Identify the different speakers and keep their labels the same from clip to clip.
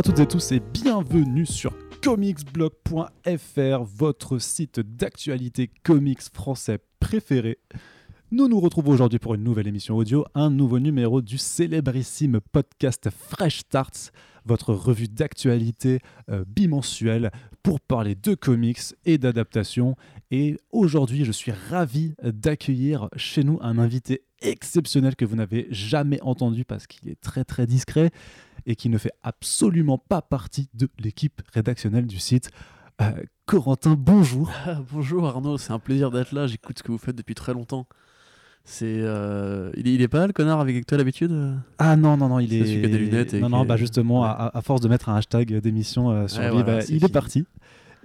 Speaker 1: À toutes et tous et bienvenue sur comicsblog.fr, votre site d'actualité comics français préféré. Nous nous retrouvons aujourd'hui pour une nouvelle émission audio, un nouveau numéro du célébrissime podcast Fresh Starts, votre revue d'actualité euh, bimensuelle pour parler de comics et d'adaptation. Et aujourd'hui, je suis ravi d'accueillir chez nous un invité exceptionnel que vous n'avez jamais entendu parce qu'il est très très discret et qui ne fait absolument pas partie de l'équipe rédactionnelle du site. Euh, Corentin, bonjour.
Speaker 2: Bonjour Arnaud, c'est un plaisir d'être là. J'écoute ce que vous faites depuis très longtemps. C'est, euh, il, est, il est pas le connard avec toi d'habitude
Speaker 1: Ah non, non, non, il est.
Speaker 2: celui qui a des lunettes et
Speaker 1: non, non,
Speaker 2: est-
Speaker 1: bah justement,
Speaker 2: Ouais.
Speaker 1: à, à force de mettre un hashtag d'émission euh, sur
Speaker 2: Ouais,
Speaker 1: lui,
Speaker 2: voilà,
Speaker 1: bah, il est parti.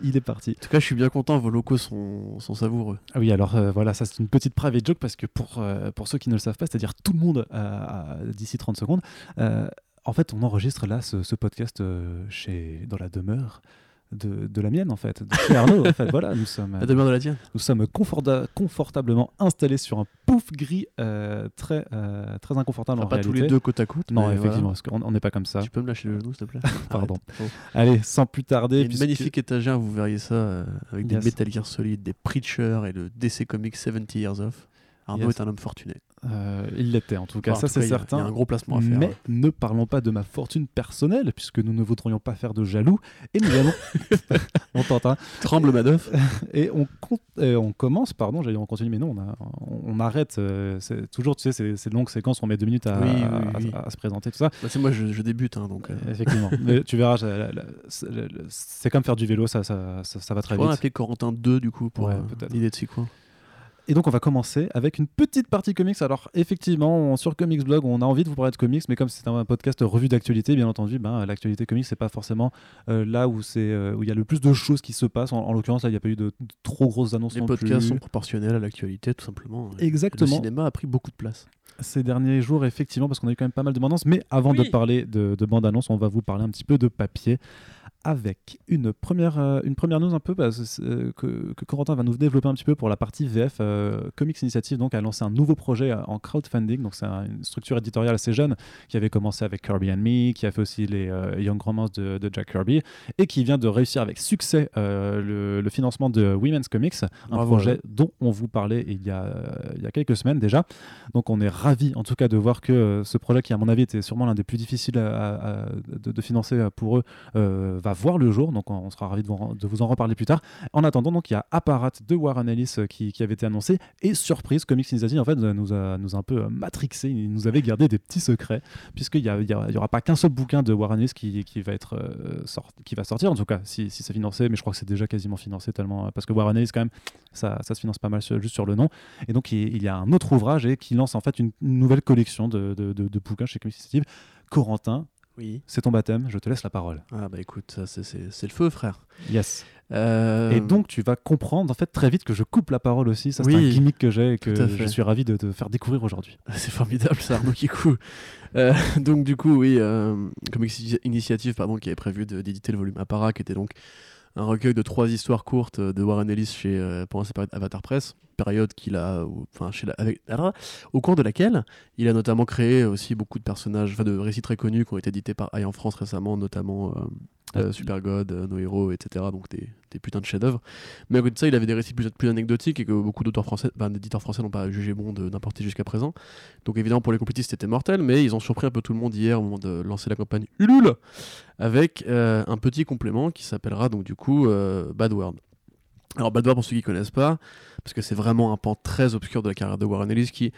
Speaker 1: Il est parti.
Speaker 2: En tout cas, je suis bien content. Vos locaux sont, sont savoureux.
Speaker 1: Ah oui, alors euh, voilà, ça c'est une petite private joke parce que pour, euh, pour ceux qui ne le savent pas, c'est-à-dire tout le monde euh, euh, d'ici 30 secondes, euh, en fait, on enregistre là ce, ce podcast euh, chez, dans la demeure de, de la mienne, en fait, de chez Arnaud. en fait, voilà, nous sommes,
Speaker 2: La demeure de la tienne.
Speaker 1: nous sommes conforta- confortablement installés sur un pouf gris euh, très, euh, très inconfortable en
Speaker 2: Enfin, pas tous les deux côte à côte.
Speaker 1: Non, effectivement,
Speaker 2: voilà.
Speaker 1: parce qu'on on n'est pas comme ça.
Speaker 2: Tu peux me lâcher le genou, s'il te plaît
Speaker 1: Pardon. Allez, sans plus tarder,
Speaker 2: une
Speaker 1: puisque-
Speaker 2: magnifique étagère, vous verriez ça, euh, avec des. Metal Gear Solid, des Preacher et le DC Comics 70 Years Off. Arnaud
Speaker 1: Yes.
Speaker 2: est un homme fortuné.
Speaker 1: Euh, il l'était en tout cas,
Speaker 2: Enfin,
Speaker 1: ça c'est certain.
Speaker 2: Il y a un gros placement à faire.
Speaker 1: Mais ne parlons pas de ma fortune personnelle, puisque nous ne voudrions pas faire de jaloux. Et nous allons. on tente, hein.
Speaker 2: Tremble Madoff.
Speaker 1: Et on, con- et on commence, pardon, j'allais dire on continue, mais non, on, a- on- on arrête. euh, c'est toujours, tu sais, de longues séquences, on met deux minutes à,
Speaker 2: Oui, oui,
Speaker 1: à-
Speaker 2: oui.
Speaker 1: à- à se présenter, tout ça.
Speaker 2: Bah, c'est moi, je, je débute, hein, donc. euh,
Speaker 1: Effectivement. mais tu verras, c'est comme faire du vélo, ça, ça, ça, ça va très
Speaker 2: On va
Speaker 1: vite.
Speaker 2: appeler Corentin 2 du coup pour
Speaker 1: Ouais,
Speaker 2: euh, l'idée de six coins.
Speaker 1: Et donc on va commencer avec une petite partie comics. Alors effectivement, on- sur Comics Blog, on a envie de vous parler de comics, mais comme c'est un podcast revue d'actualité, bien entendu, ben, l'actualité comics, c'est pas forcément euh, là où c'est euh, où il y a le plus de choses qui se passent. En, en l'occurrence, là, il n'y a pas eu de, de trop grosses annonces
Speaker 2: Les
Speaker 1: non
Speaker 2: podcasts
Speaker 1: plus.
Speaker 2: sont proportionnels à l'actualité, tout simplement. Le
Speaker 1: Exactement.
Speaker 2: cinéma a pris beaucoup de place.
Speaker 1: Ces derniers jours, effectivement, parce qu'on a eu quand même pas mal de bandes annonces. Mais avant de parler de, de bandes annonces, on va vous parler un petit peu de papier avec une première, euh, une première news un peu bah, c'est, que, que Corentin va nous développer un petit peu pour la partie VF. euh, Comics Initiative donc, a lancé un nouveau projet euh, en crowdfunding. Donc, c'est un- une structure éditoriale assez jeune qui avait commencé avec Kirby and Me, qui a fait aussi les euh, Young Romance de, de Jack Kirby et qui vient de réussir avec succès euh, le, le financement de Women's Comics, un
Speaker 2: Bravo,
Speaker 1: projet
Speaker 2: ouais.
Speaker 1: dont on vous parlait il y, a, euh, il y a quelques semaines déjà. Donc on est ravi en tout cas de voir que euh, ce projet qui à mon avis était sûrement l'un des plus difficiles à- de, de financer euh, pour eux euh, va voir le jour. Donc on, sera ravi de vous, de vous en reparler plus tard. En attendant donc il y a Apparat de Warren Ellis euh, qui, avait été annoncé et surprise Comics Initiative en fait nous a, nous un peu euh, matrixé. Il nous avait gardé des petits secrets puisqu'il n'y y aura pas qu'un seul bouquin de Warren Ellis qui, qui va être euh, qui va sortir en tout cas si, si c'est financé mais je crois que c'est déjà quasiment financé tellement parce que Warren Ellis quand même ça, ça se finance pas mal juste sur le nom et donc il, y a un autre ouvrage et qui lance en fait une, une nouvelle collection de, de, de- de bouquins chez Comics Initiative. Corentin,
Speaker 2: Oui.
Speaker 1: c'est ton baptême, je te laisse la parole.
Speaker 2: Ah bah écoute, ça, c'est- le feu, frère.
Speaker 1: Yes.
Speaker 2: Euh,
Speaker 1: Et donc tu vas comprendre en fait très vite que je coupe la parole aussi. Ça c'est
Speaker 2: Oui,
Speaker 1: un gimmick que j'ai et que je suis ravi de te faire découvrir aujourd'hui.
Speaker 2: C'est formidable, ça, Arnaud qui coule. Euh, donc, du coup, oui, euh, Comics Initiative, pardon, qui avait prévu d'éditer le volume Apparat, qui était donc un recueil de trois histoires courtes euh, de Warren Ellis chez, euh, pendant sa période Avatar Press, période qu'il a, enfin, chez avec, au cours de laquelle il a notamment créé aussi beaucoup de personnages, enfin, de récits très connus qui ont été édités par Eye en France récemment, notamment euh, Super God, euh, No Hero, etc. Donc des, des putains de chefs-d'œuvre. Mais à côté de ça, il avait des récits plus, plus anecdotiques et que beaucoup d'éditeurs français n'ont pas jugé bon d'importer jusqu'à présent. Donc évidemment pour les complétistes c'était mortel, mais ils ont surpris un peu tout le monde hier au moment de lancer la campagne Ulule avec euh, un petit complément qui s'appellera donc du coup euh, Bad World. Alors Bad World pour ceux qui connaissent pas, parce que c'est vraiment un pan très obscur de la carrière de Warren Ellis qui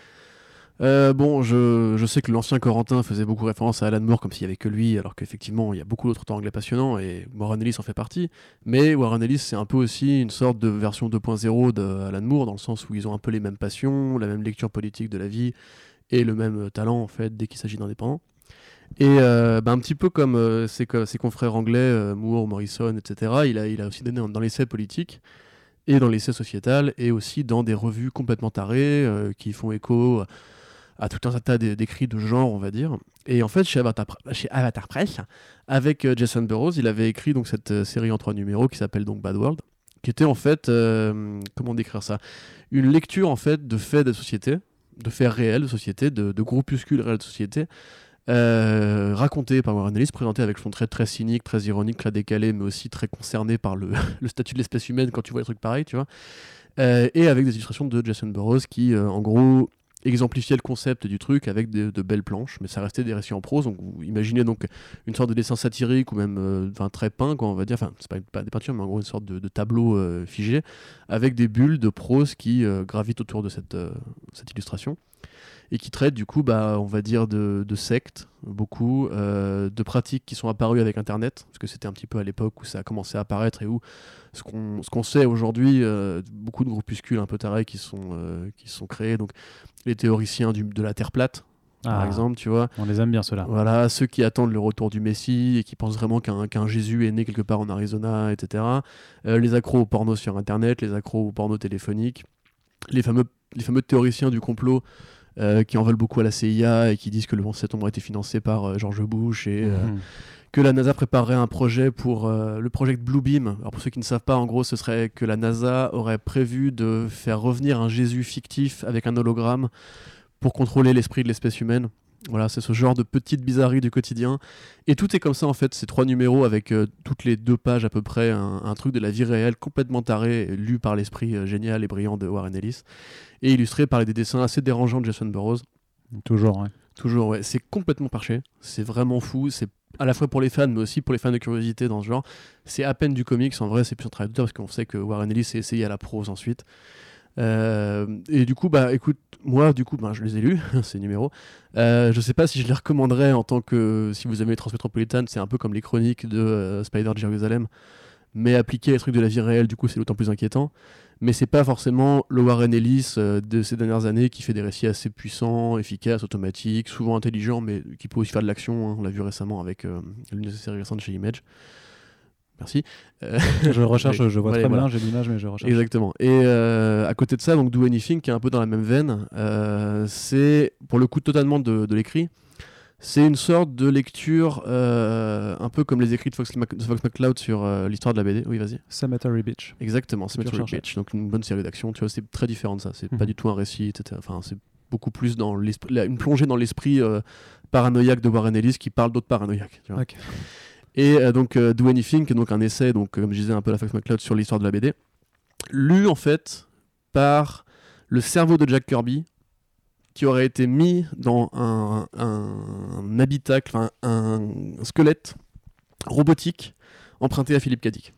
Speaker 2: euh, bon, je, je sais que l'ancien Corentin faisait beaucoup référence à Alan Moore comme s'il y avait que lui, alors qu'effectivement il y a beaucoup d'autres auteurs anglais passionnants et Warren Ellis en fait partie. Mais Warren Ellis c'est un peu aussi une sorte de version 2.0 d'Alan Moore dans le sens où ils ont un peu les mêmes passions, la même lecture politique de la vie et le même talent en fait dès qu'il s'agit d'indépendants. Et euh, bah, un petit peu comme euh, ses, ses confrères anglais, euh, Moore, Morrison, etc., il a, il a aussi donné dans, l'essai politique et dans l'essai sociétal et aussi dans des revues complètement tarées euh, qui font écho tout un tas d'é- d'écrits de genre, on va dire. Et en fait, chez Avatar, chez Avatar Press, avec euh, Jason Burroughs, il avait écrit donc cette euh, série en trois numéros qui s'appelle donc Bad World, qui était en fait, euh, comment décrire ça, une lecture en fait de faits de société, de faits réels de société, de, groupuscules réels de société, euh, par Warren Ellis, présenté avec son trait très cynique, très ironique, très décalé, mais aussi très concerné par le, statut de l'espèce humaine quand tu vois des trucs pareils, tu vois. Et avec des illustrations de Jason Burroughs qui, en gros, exemplifiait le concept du truc avec de, belles planches, mais ça restait des récits en prose. Donc, vous imaginez donc une sorte de dessin satirique ou même euh, enfin, très peint, quoi, on va dire. Enfin, c'est pas, des peintures, mais en gros une sorte de, tableau euh, figé avec des bulles de prose qui euh, gravitent autour de cette, euh, cette illustration et qui traite du coup, bah, on va dire, de, de sectes, beaucoup, euh, de pratiques qui sont apparues avec Internet, parce que c'était un petit peu à l'époque où ça a commencé à apparaître et où ce qu'on ce qu'on sait aujourd'hui, euh, beaucoup de groupuscules un peu tarés qui sont, euh, qui sont créés, donc les théoriciens du- de la Terre plate, par
Speaker 1: Ah,
Speaker 2: exemple, tu vois.
Speaker 1: On les aime bien ceux-là.
Speaker 2: Voilà, ceux qui attendent le retour du Messie et qui pensent vraiment qu'un qu'un Jésus est né quelque part en Arizona, etc. Euh, les accros au porno sur Internet, les accros au porno téléphonique, les fameux, les fameux théoriciens du complot euh, qui en veulent beaucoup à la CIA et qui disent que le 11 septembre a été financé par euh, George Bush et euh,
Speaker 1: Mhm.
Speaker 2: que la NASA préparerait un projet pour le projet Bluebeam. Alors pour ceux qui ne savent pas, en gros, ce serait que la NASA aurait prévu de faire revenir un Jésus fictif avec un hologramme pour contrôler l'esprit de l'espèce humaine. Voilà, c'est ce genre de petites bizarreries du quotidien. Et tout est comme ça en fait, ces trois numéros avec euh, toutes les deux pages à peu près, un, un truc de la vie réelle complètement taré, lu par l'esprit euh, génial et brillant de Warren Ellis, et illustré par des dessins assez dérangeants de Jason Burroughs.
Speaker 1: Toujours, ouais.
Speaker 2: Toujours, ouais. C'est complètement parché. C'est vraiment fou. C'est à la fois pour les fans, mais aussi pour les fans de curiosité dans ce genre. C'est à peine du comics. En vrai, c'est plus un travail d'auteur parce qu'on sait que Warren Ellis s'est essayé à la prose ensuite. Euh, et du coup, bah écoute, moi, du coup, bah, je les ai lus, ces numéros. Euh, je sais pas si je les recommanderais en tant que. Si vous aimez les Transmétropolitan, c'est un peu comme les chroniques de euh, Spider de Jérusalem. Mais appliquer les trucs de la vie réelle, du coup, c'est d'autant plus inquiétant. Mais c'est pas forcément le Warren Ellis euh, de ces dernières années qui fait des récits assez puissants, efficaces, automatiques, souvent intelligents, mais qui peut aussi faire de l'action. hein. On l'a vu récemment avec euh, l'une de récentes chez Image. Merci. Euh,
Speaker 1: Je recherche, je vois
Speaker 2: Ouais,
Speaker 1: très
Speaker 2: voilà.
Speaker 1: bien, j'ai l'image, mais je recherche.
Speaker 2: Exactement. Et euh, à côté de ça, donc Do Anything, qui est un peu dans la même veine, euh, c'est pour le coup totalement de, de l'écrit. C'est une sorte de lecture euh, un peu comme les écrits de Fox, Mac- Fox McCloud sur l'histoire de la BD. Oui, vas-y.
Speaker 1: Cemetery Beach.
Speaker 2: Exactement,
Speaker 1: recherchais.
Speaker 2: Beach, donc une bonne série d'action. Tu vois, c'est très différent de ça. C'est
Speaker 1: Mhm.
Speaker 2: pas du tout un récit, etc. Enfin, c'est beaucoup plus dans l'esprit, une plongée dans l'esprit paranoïaque de Warren Ellis qui parle d'autres paranoïaques. tu vois. Et euh, donc euh, Do Anything, donc un essai, donc euh, comme je disais un peu la Fox McCloud sur l'histoire de la BD, lu en fait par le cerveau de Jack Kirby, qui aurait été mis dans un, habitacle, un squelette robotique emprunté à Philippe Cadic.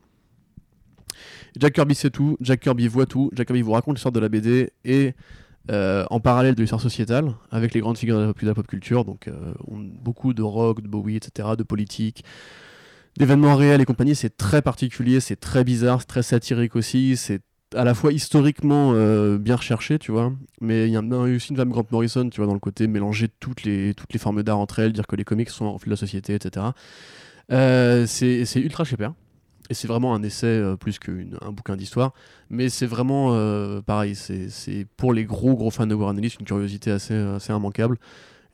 Speaker 2: Jack Kirby sait tout, Jack Kirby voit tout, Jack Kirby vous raconte l'histoire de la BD et en parallèle de l'histoire sociétale avec les grandes figures de la pop, culture, donc on- beaucoup de rock, de Bowie, etc., de politique, d'événements réels et compagnie. C'est très particulier, c'est très bizarre, c'est très satirique aussi, c'est à la fois historiquement euh, bien recherché, tu vois, mais il y a aussi une femme Grant Morrison, tu vois, dans le côté mélanger toutes les, formes d'art entre elles, dire que les comics sont un reflet de la société, etc. Euh, c'est ultra cher. Et c'est vraiment un essai euh, plus qu'un bouquin d'histoire. Mais c'est vraiment pareil, c'est pour les gros gros fans de Warren Ellis une curiosité assez immanquable.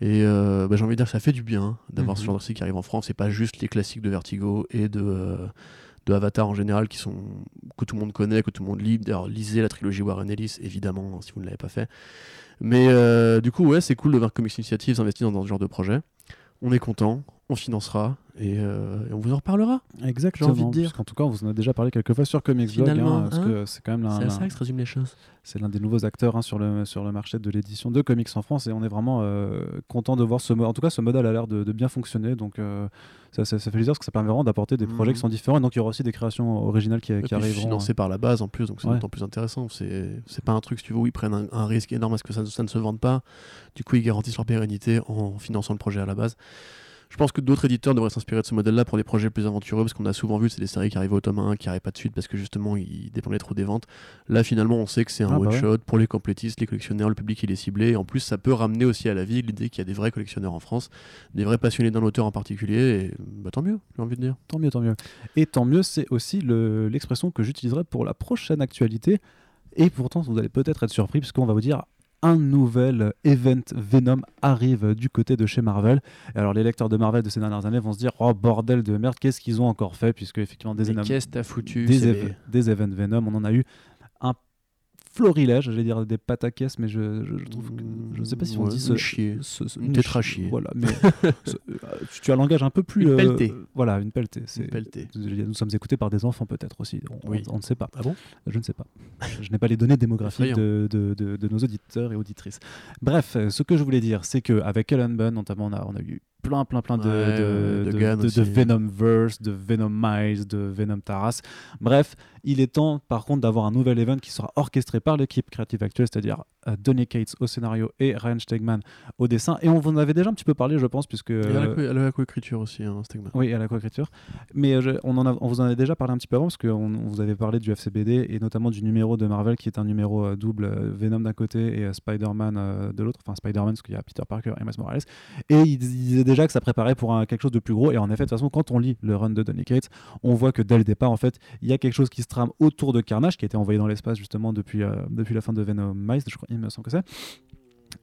Speaker 2: Et euh, bah, j'ai envie de dire que ça fait du bien hein, d'avoir
Speaker 1: Mhm.
Speaker 2: ce genre de récit qui arrive en France et pas juste les classiques de Vertigo et de, euh, de Avatar en général qui sont, que tout le monde connaît, que tout le monde lit. D'ailleurs, lisez la trilogie Warren Ellis, évidemment, si vous ne l'avez pas fait. Mais euh, du coup, ouais, c'est cool de voir Comics Initiative s'investir dans, dans ce genre de projet. On est content, on financera et, euh, et on vous en reparlera.
Speaker 1: Exactement.
Speaker 2: J'ai envie de dire.
Speaker 1: Parce qu'en tout cas, on vous en a déjà parlé quelques fois sur Comics Blog, hein, parce
Speaker 2: hein,
Speaker 1: c'est quand même l'un-
Speaker 2: C'est ça que se résument les choses.
Speaker 1: c'est l'un des nouveaux acteurs hein, sur, le, sur le marché de l'édition de comics en France et on est vraiment euh, content de voir ce. En tout cas, ce modèle a l'air de, de bien fonctionner, donc euh, ça, ça, ça fait plaisir parce que ça permet vraiment d'apporter des projets qui sont différents. Et donc il y aura aussi des créations originales qui,
Speaker 2: Et
Speaker 1: qui
Speaker 2: puis
Speaker 1: arriveront.
Speaker 2: financé par la base en plus, donc c'est
Speaker 1: Ouais.
Speaker 2: d'autant plus intéressant. C'est c'est pas un truc, si tu veux, où ils prennent un, un risque énorme à ce que ça, ça ne se vende pas. Du coup, ils garantissent leur pérennité en finançant le projet à la base. Je pense que d'autres éditeurs devraient s'inspirer de ce modèle-là pour des projets plus aventureux, parce qu'on a souvent vu, c'est des séries qui arrivent au tome 1, qui n'arrivent pas de suite, parce que justement, ils dépendaient trop des ventes. Là, finalement, on sait que c'est un
Speaker 1: Ah bah
Speaker 2: one-shot pour les complétistes, les collectionneurs, le public, il est ciblé. Et en plus, ça peut ramener aussi à la vie l'idée qu'il y a des vrais collectionneurs en France, des vrais passionnés d'un auteur en particulier, et bah, tant mieux, j'ai envie de dire.
Speaker 1: Tant mieux, tant mieux. Et tant mieux, c'est aussi le- l'expression que j'utiliserai pour la prochaine actualité. Et pourtant, vous allez peut-être être surpris, puisqu'on va vous dire un nouvel event Venom arrive du côté de chez Marvel. Et alors, les lecteurs de Marvel de ces dernières années vont se dire Oh bordel de merde, qu'est-ce qu'ils ont encore fait Puisque, effectivement, des, énormes-
Speaker 2: qu'est-ce que t'as foutu
Speaker 1: des,
Speaker 2: c'est
Speaker 1: éve- des events Venom, on en a eu florilège, j'allais dire des pataquès, mais je, je, je trouve que, je sais pas si on dit ce,
Speaker 2: chier.
Speaker 1: ce- ce-
Speaker 2: Une tétrachier.
Speaker 1: Voilà, mais ce- euh, tu, as un langage un peu plus.
Speaker 2: Une
Speaker 1: euh,
Speaker 2: pelletée.
Speaker 1: voilà, une pelletée.
Speaker 2: Une pelletée.
Speaker 1: Nous sommes écoutés par des enfants peut-être aussi. On,
Speaker 2: Oui.
Speaker 1: on- on ne sait pas.
Speaker 2: Ah bon?
Speaker 1: Je ne sais pas. Je n'ai pas les données démographiques
Speaker 2: Effrayant.
Speaker 1: de, de- de- de nos auditeurs et auditrices. Bref, euh, ce que je voulais dire, c'est qu'avec Ellen Bunn, notamment, on a, on a eu plein, plein, plein de,
Speaker 2: Ouais,
Speaker 1: de,
Speaker 2: de
Speaker 1: Venomverse, de Venom Miles, de Venom Taras. Bref, il est temps, par contre, d'avoir un nouvel event qui sera orchestré par l'équipe créative actuelle, c'est-à-dire euh, Donny Cates au scénario et Ryan Stegman au dessin. Et on vous en avait déjà un petit peu parlé, je pense, puisque. Euh,
Speaker 2: co- elle a la coécriture aussi, hein, Stegman.
Speaker 1: oui, à la coécriture. Mais euh, je- on, en a- on vous en a déjà parlé un petit peu avant, parce qu'on on vous avait parlé du FCBD et notamment du numéro de Marvel qui est un numéro euh, double euh, Venom d'un côté et euh, Spider-Man euh, de l'autre. Enfin, Spider-Man, parce qu'il y a Peter Parker et Miles Morales. Et il disait déjà que ça préparait pour quelque chose de plus gros. Et en effet, de toute façon, quand on lit le run de Donny Cates, on voit que dès le départ, en fait, il y a quelque chose qui se trame autour de Carnage, qui a été envoyé dans l'espace justement depuis, euh, depuis la fin de Venom Miles, je crois, il me semble que c'est.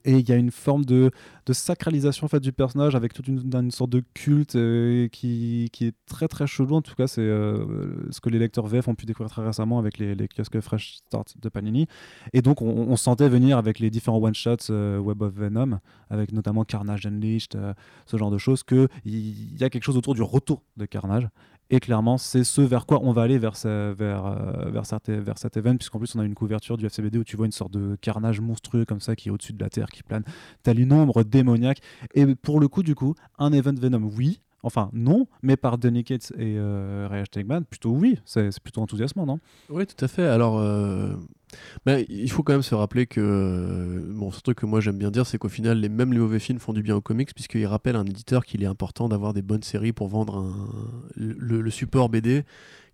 Speaker 1: Et il y a une forme de, sacralisation en fait, du personnage avec toute une, une sorte de culte euh, qui, est très très chelou. En tout cas, c'est euh, ce que les lecteurs VF ont pu découvrir très récemment avec les, kiosques Fresh Start de Panini. Et donc, on, sentait venir avec les différents one-shots euh, Web of Venom, avec notamment Carnage Unleashed, ce genre de choses, qu'il y, y a quelque chose autour du retour de Carnage. Et clairement, c'est ce vers quoi on va aller vers, euh, cet, vers cet event, puisqu'en plus, on a une couverture du FCBD où tu vois une sorte de carnage monstrueux comme ça qui est au-dessus de la Terre, qui plane. T'as une ombre démoniaque. Et pour le coup, du coup, un event Venom, oui. Enfin, non, mais par Donny et euh, Ryan Stegman, plutôt oui. C'est plutôt enthousiasmant, non?
Speaker 2: Oui, tout à fait. Alors, euh, ben, il faut quand même se rappeler que, euh, bon, ce truc que moi j'aime bien dire, c'est qu'au final, les, même les mauvais films font du bien aux comics, puisqu'ils rappellent à un éditeur qu'il est important d'avoir des bonnes séries pour vendre le, support BD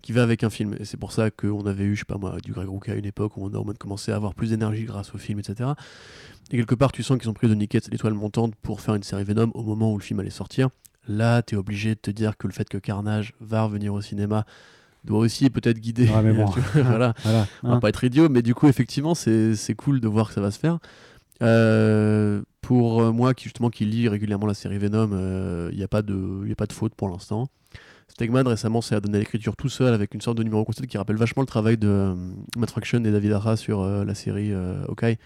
Speaker 2: qui va avec un film. Et c'est pour ça qu'on avait eu, je sais pas moi, du Greg Rucka à une époque où on a au moins commencé à avoir plus d'énergie grâce au film, etc. Et quelque part, tu sens qu'ils ont pris de l'étoile montante pour faire une série Venom au moment où le film allait sortir. Là, tu es obligé de te dire que le fait que Carnage va revenir au cinéma doit aussi peut-être guider.
Speaker 1: Mais bon.
Speaker 2: tu vois, voilà.
Speaker 1: Voilà.
Speaker 2: On va
Speaker 1: hein.
Speaker 2: pas être idiot, mais du coup, effectivement, c'est c'est cool de voir que ça va se faire. Euh, pour euh, moi, qui justement qui lit régulièrement la série Venom, il n'y a, pas de- y a pas de faute pour l'instant. Stegman récemment s'est donné l'écriture tout seul avec une sorte de numéro concept qui rappelle vachement le travail de euh, Matt Fraction et David Arra sur euh, la série euh, Hawkeye,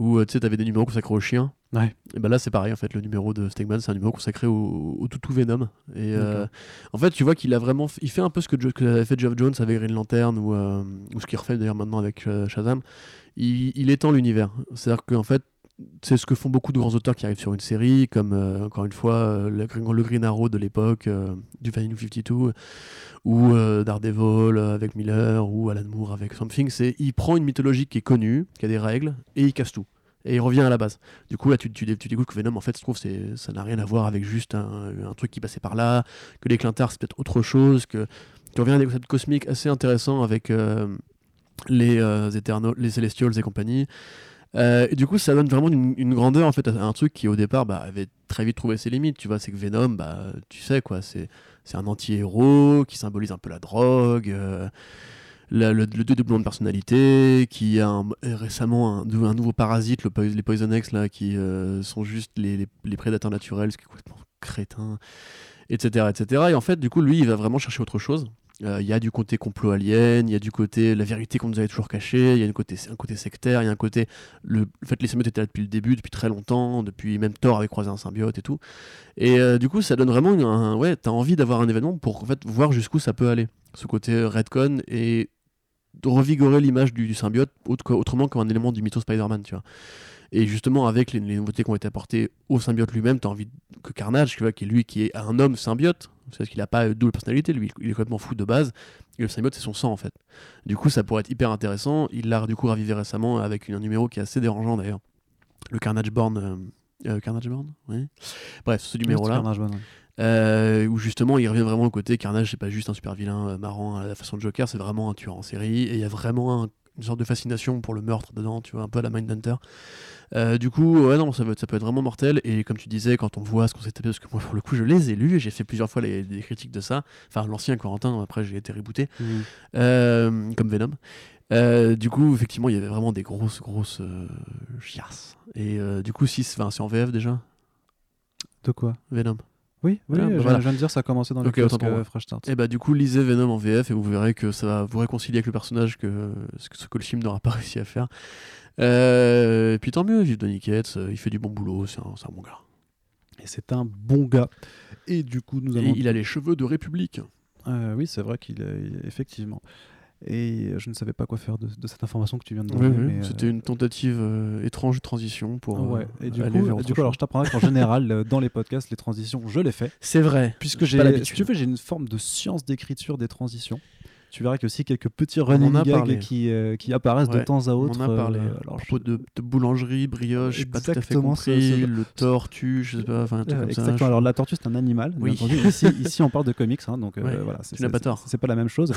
Speaker 2: où euh, tu sais, t'avais des numéros consacrés aux chiens.
Speaker 1: Ouais.
Speaker 2: Et ben là, c'est pareil en fait. Le numéro de Stegman, c'est un numéro consacré au, au toutou Venom. Et euh, en fait, tu vois qu'il a vraiment, f- il fait un peu ce que, Jo- que avait fait Geoff Jones avec Green Lantern ou, euh, ou ce qu'il refait d'ailleurs maintenant avec euh, Shazam. Il, il étend l'univers. C'est-à-dire qu'en fait, c'est ce que font beaucoup de grands auteurs qui arrivent sur une série, comme euh, encore une fois euh, le, Green- le Green Arrow de l'époque, euh, du New 52, ou euh, Daredevil avec Miller, ou Alan Moore avec Something. C'est il prend une mythologie qui est connue, qui a des règles, et il casse tout. Et il revient à la base. Du coup, là, tu, tu, tu découvres que Venom, en fait, je trouve, c'est, ça n'a rien à voir avec juste un, un truc qui passait par là, que les Clintars, c'est peut-être autre chose, que tu reviens à des concepts cosmiques assez intéressants avec les, Eternals, les Celestials et compagnie. Euh, et du coup, ça donne vraiment une, grandeur en fait à un truc qui au départ bah, avait très vite trouvé ses limites. Tu vois, c'est que Venom, bah, tu sais quoi, c'est c'est un anti-héros qui symbolise un peu la drogue, euh, le, le dédoublement de personnalité, qui a récemment un, un nouveau parasite, le, les Poison X là, qui euh, sont juste les, les- les prédateurs naturels, ce qui est complètement crétin, etc., etc. Et en fait, du coup, lui, il va vraiment chercher autre chose. Euh, Il y a du côté complot alien, il y a du côté la vérité qu'on nous avait toujours cachée, il y a une côté, un côté sectaire, il y a un côté. Le, fait, les symbiotes étaient là depuis le début, depuis très longtemps, depuis même Thor avait croisé un symbiote et tout. Et euh, du coup, ça donne vraiment un. Ouais, t'as envie d'avoir un événement pour en fait, voir jusqu'où ça peut aller. Ce côté Redcon et de revigorer l'image du, symbiote autre- autrement qu'un élément du mytho Spider-Man, tu vois. Et justement, avec les, les nouveautés qui ont été apportées au symbiote lui-même, t'as envie que Carnage, tu vois, qui est lui qui est un homme symbiote, c'est qu'il n'a pas double personnalité, lui, il est complètement fou de base, et le symbiote c'est son sang en fait. Du coup, ça pourrait être hyper intéressant. Il l'a du coup ravivé récemment avec un numéro qui est assez dérangeant d'ailleurs. Le Carnage Born. euh, euh, Carnage Born Oui. Bref, ce numéro-là. Euh, où justement il revient vraiment au côté Carnage c'est pas juste un super vilain euh, marrant à la façon de Joker c'est vraiment un tueur en série et il y a vraiment un- une sorte de fascination pour le meurtre dedans tu vois un peu à la Mindhunter euh, du coup ouais non ça, peut, ça peut être vraiment mortel et comme tu disais quand on voit ce qu'on s'est tapé parce que moi pour le coup je les ai lus et j'ai fait plusieurs fois les, critiques de ça enfin l'ancien Corentin après j'ai été rebooté
Speaker 1: Mhm.
Speaker 2: euh, comme Venom. Euh, du coup, effectivement, il y avait vraiment des grosses, grosses chiasses. Et du coup, si c'est en VF déjà,
Speaker 1: De quoi?
Speaker 2: Venom.
Speaker 1: Oui, oui,
Speaker 2: bah
Speaker 1: je,
Speaker 2: voilà.
Speaker 1: je viens de dire ça a commencé dans le
Speaker 2: Ok, autant
Speaker 1: kiosque
Speaker 2: pour moi.
Speaker 1: euh, Fresh Start.
Speaker 2: Et bah du coup lisez Venom en VF et vous verrez que ça va vous réconcilier avec le personnage que ce que, ce que le film n'aura pas réussi à faire. Euh, et puis tant mieux, vive Donny Cates, euh, il fait du bon boulot, c'est un, bon gars.
Speaker 1: Et c'est un bon gars. Et du coup, nous
Speaker 2: Et
Speaker 1: allons.
Speaker 2: il a les cheveux de République.
Speaker 1: Euh, oui, c'est vrai qu'il est effectivement. Et je ne savais pas quoi faire de, de cette information que tu viens de donner.
Speaker 2: oui,
Speaker 1: euh,
Speaker 2: C'était une tentative euh, étrange de transition pour
Speaker 1: ouais.
Speaker 2: euh,
Speaker 1: Et du
Speaker 2: aller
Speaker 1: coup,
Speaker 2: vers
Speaker 1: du coup, alors je t'apprendrai qu'en général, dans les podcasts, les transitions, je les fais.
Speaker 2: C'est vrai.
Speaker 1: Puisque
Speaker 2: J'ai
Speaker 1: si tu veux, j'ai une forme de science d'écriture des transitions. Tu verras qu'il y a aussi quelques petits running gags qui, euh, à apparaissent de temps à
Speaker 2: On
Speaker 1: autre.
Speaker 2: en a parlé.
Speaker 1: euh, alors, je-
Speaker 2: de, de boulangerie, brioche, pas tout à fait compris. le tortue, je sais pas, enfin
Speaker 1: Euh,
Speaker 2: comme
Speaker 1: exactement. Alors la tortue c'est un animal. bien
Speaker 2: Oui.
Speaker 1: entendu. Ici, ici on parle de comics, hein, donc euh,
Speaker 2: Ouais,
Speaker 1: voilà. c'est-
Speaker 2: tu n'as pas tort.
Speaker 1: C'est pas la même chose.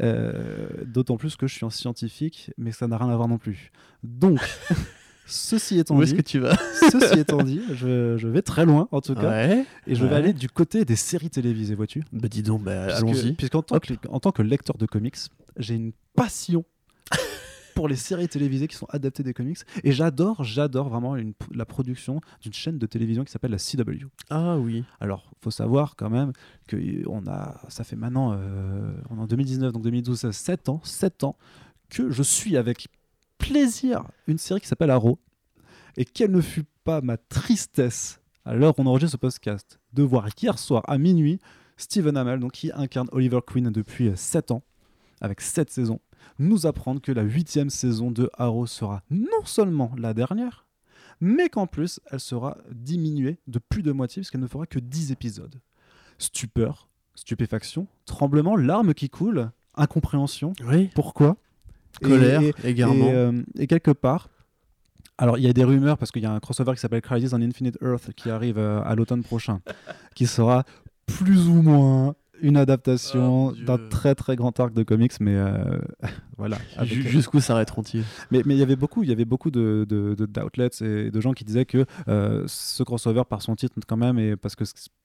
Speaker 1: Euh, D'autant plus que je suis un scientifique, mais ça n'a rien à voir non plus. Donc, ceci étant
Speaker 2: Où est-ce
Speaker 1: dit,
Speaker 2: que tu vas
Speaker 1: ceci étant dit, je, je vais très loin en tout cas,
Speaker 2: Ouais.
Speaker 1: et je vais aller du côté des séries télévisées, vois-tu?
Speaker 2: Bah dis donc, bah, allons-y.
Speaker 1: Puisqu'en tant, que, en tant que lecteur de comics, j'ai une passion pour les séries télévisées qui sont adaptées des comics. Et j'adore, j'adore vraiment une- la production d'une chaîne de télévision qui s'appelle la CW.
Speaker 2: Ah oui.
Speaker 1: Alors, faut savoir quand même que euh, on a, ça fait maintenant, euh, on est en 2019, donc 2012, ça fait 7 ans, 7 ans que je suis avec plaisir une série qui s'appelle Arrow. Et quelle ne fut pas ma tristesse, à l'heure où on enregistre ce podcast, de voir hier soir à minuit Stephen Amell, donc, qui incarne Oliver Queen depuis 7 ans, avec 7 saisons, nous apprendre que la huitième saison de Arrow sera non seulement la dernière, mais qu'en plus, elle sera diminuée de plus de moitié, puisqu'elle ne fera que 10 épisodes. Stupeur, stupéfaction, tremblement, larmes qui coulent, incompréhension.
Speaker 2: Oui.
Speaker 1: Pourquoi?
Speaker 2: Colère,
Speaker 1: et,
Speaker 2: égarement.
Speaker 1: et, euh, et quelque part, alors il y a des rumeurs parce qu'il y a un crossover qui s'appelle Crisis on Infinite Earth qui arrive euh, à l'automne prochain, qui sera plus ou moins une adaptation
Speaker 2: Dieu.
Speaker 1: d'un très très grand arc de comics, mais euh, voilà.
Speaker 2: Ju- Jusqu'où s'arrêteront-ils?
Speaker 1: Mais mais il y avait beaucoup, il y avait beaucoup de, d'outlets et de gens qui disaient que euh, ce crossover, par son titre quand même, et parce que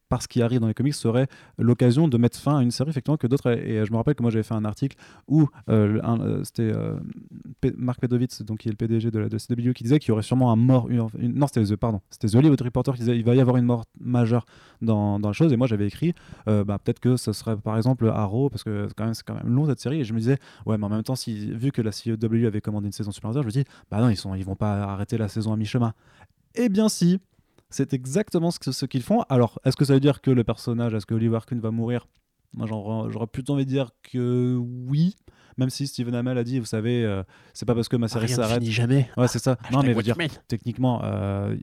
Speaker 1: parce ce qui arrive dans les comics serait l'occasion de mettre fin à une série effectivement que d'autres. Et, je me rappelle que moi j'avais fait un article où euh, euh, c'était euh, Mark Pedovitz, donc qui est le PDG de la de CW, qui disait qu'il y aurait sûrement un mort. Une, une- non, c'était pardon, c'était The Hollywood Reporter qui disait il va y avoir une mort majeure dans, dans la chose. Et moi j'avais écrit euh, bah, peut-être que ce serait par exemple Arrow parce que c'est quand même long cette série. Et je me disais ouais, mais en même temps, vu que la CW avait commandé une saison supplémentaire, je me dis bah non, ils sont ils vont pas arrêter la saison à mi-chemin. Eh bien si, c'est exactement ce, ce qu'ils font. Alors, est-ce que ça veut dire que le personnage, est-ce que Oliver Queen va mourir? Moi, j'aurais plutôt envie de dire que oui. Même si Steven Amell a dit, vous savez, euh, c'est pas parce que ma série s'arrête.
Speaker 2: jamais.
Speaker 1: Ouais, c'est ça. non, mais veut dire, techniquement, euh,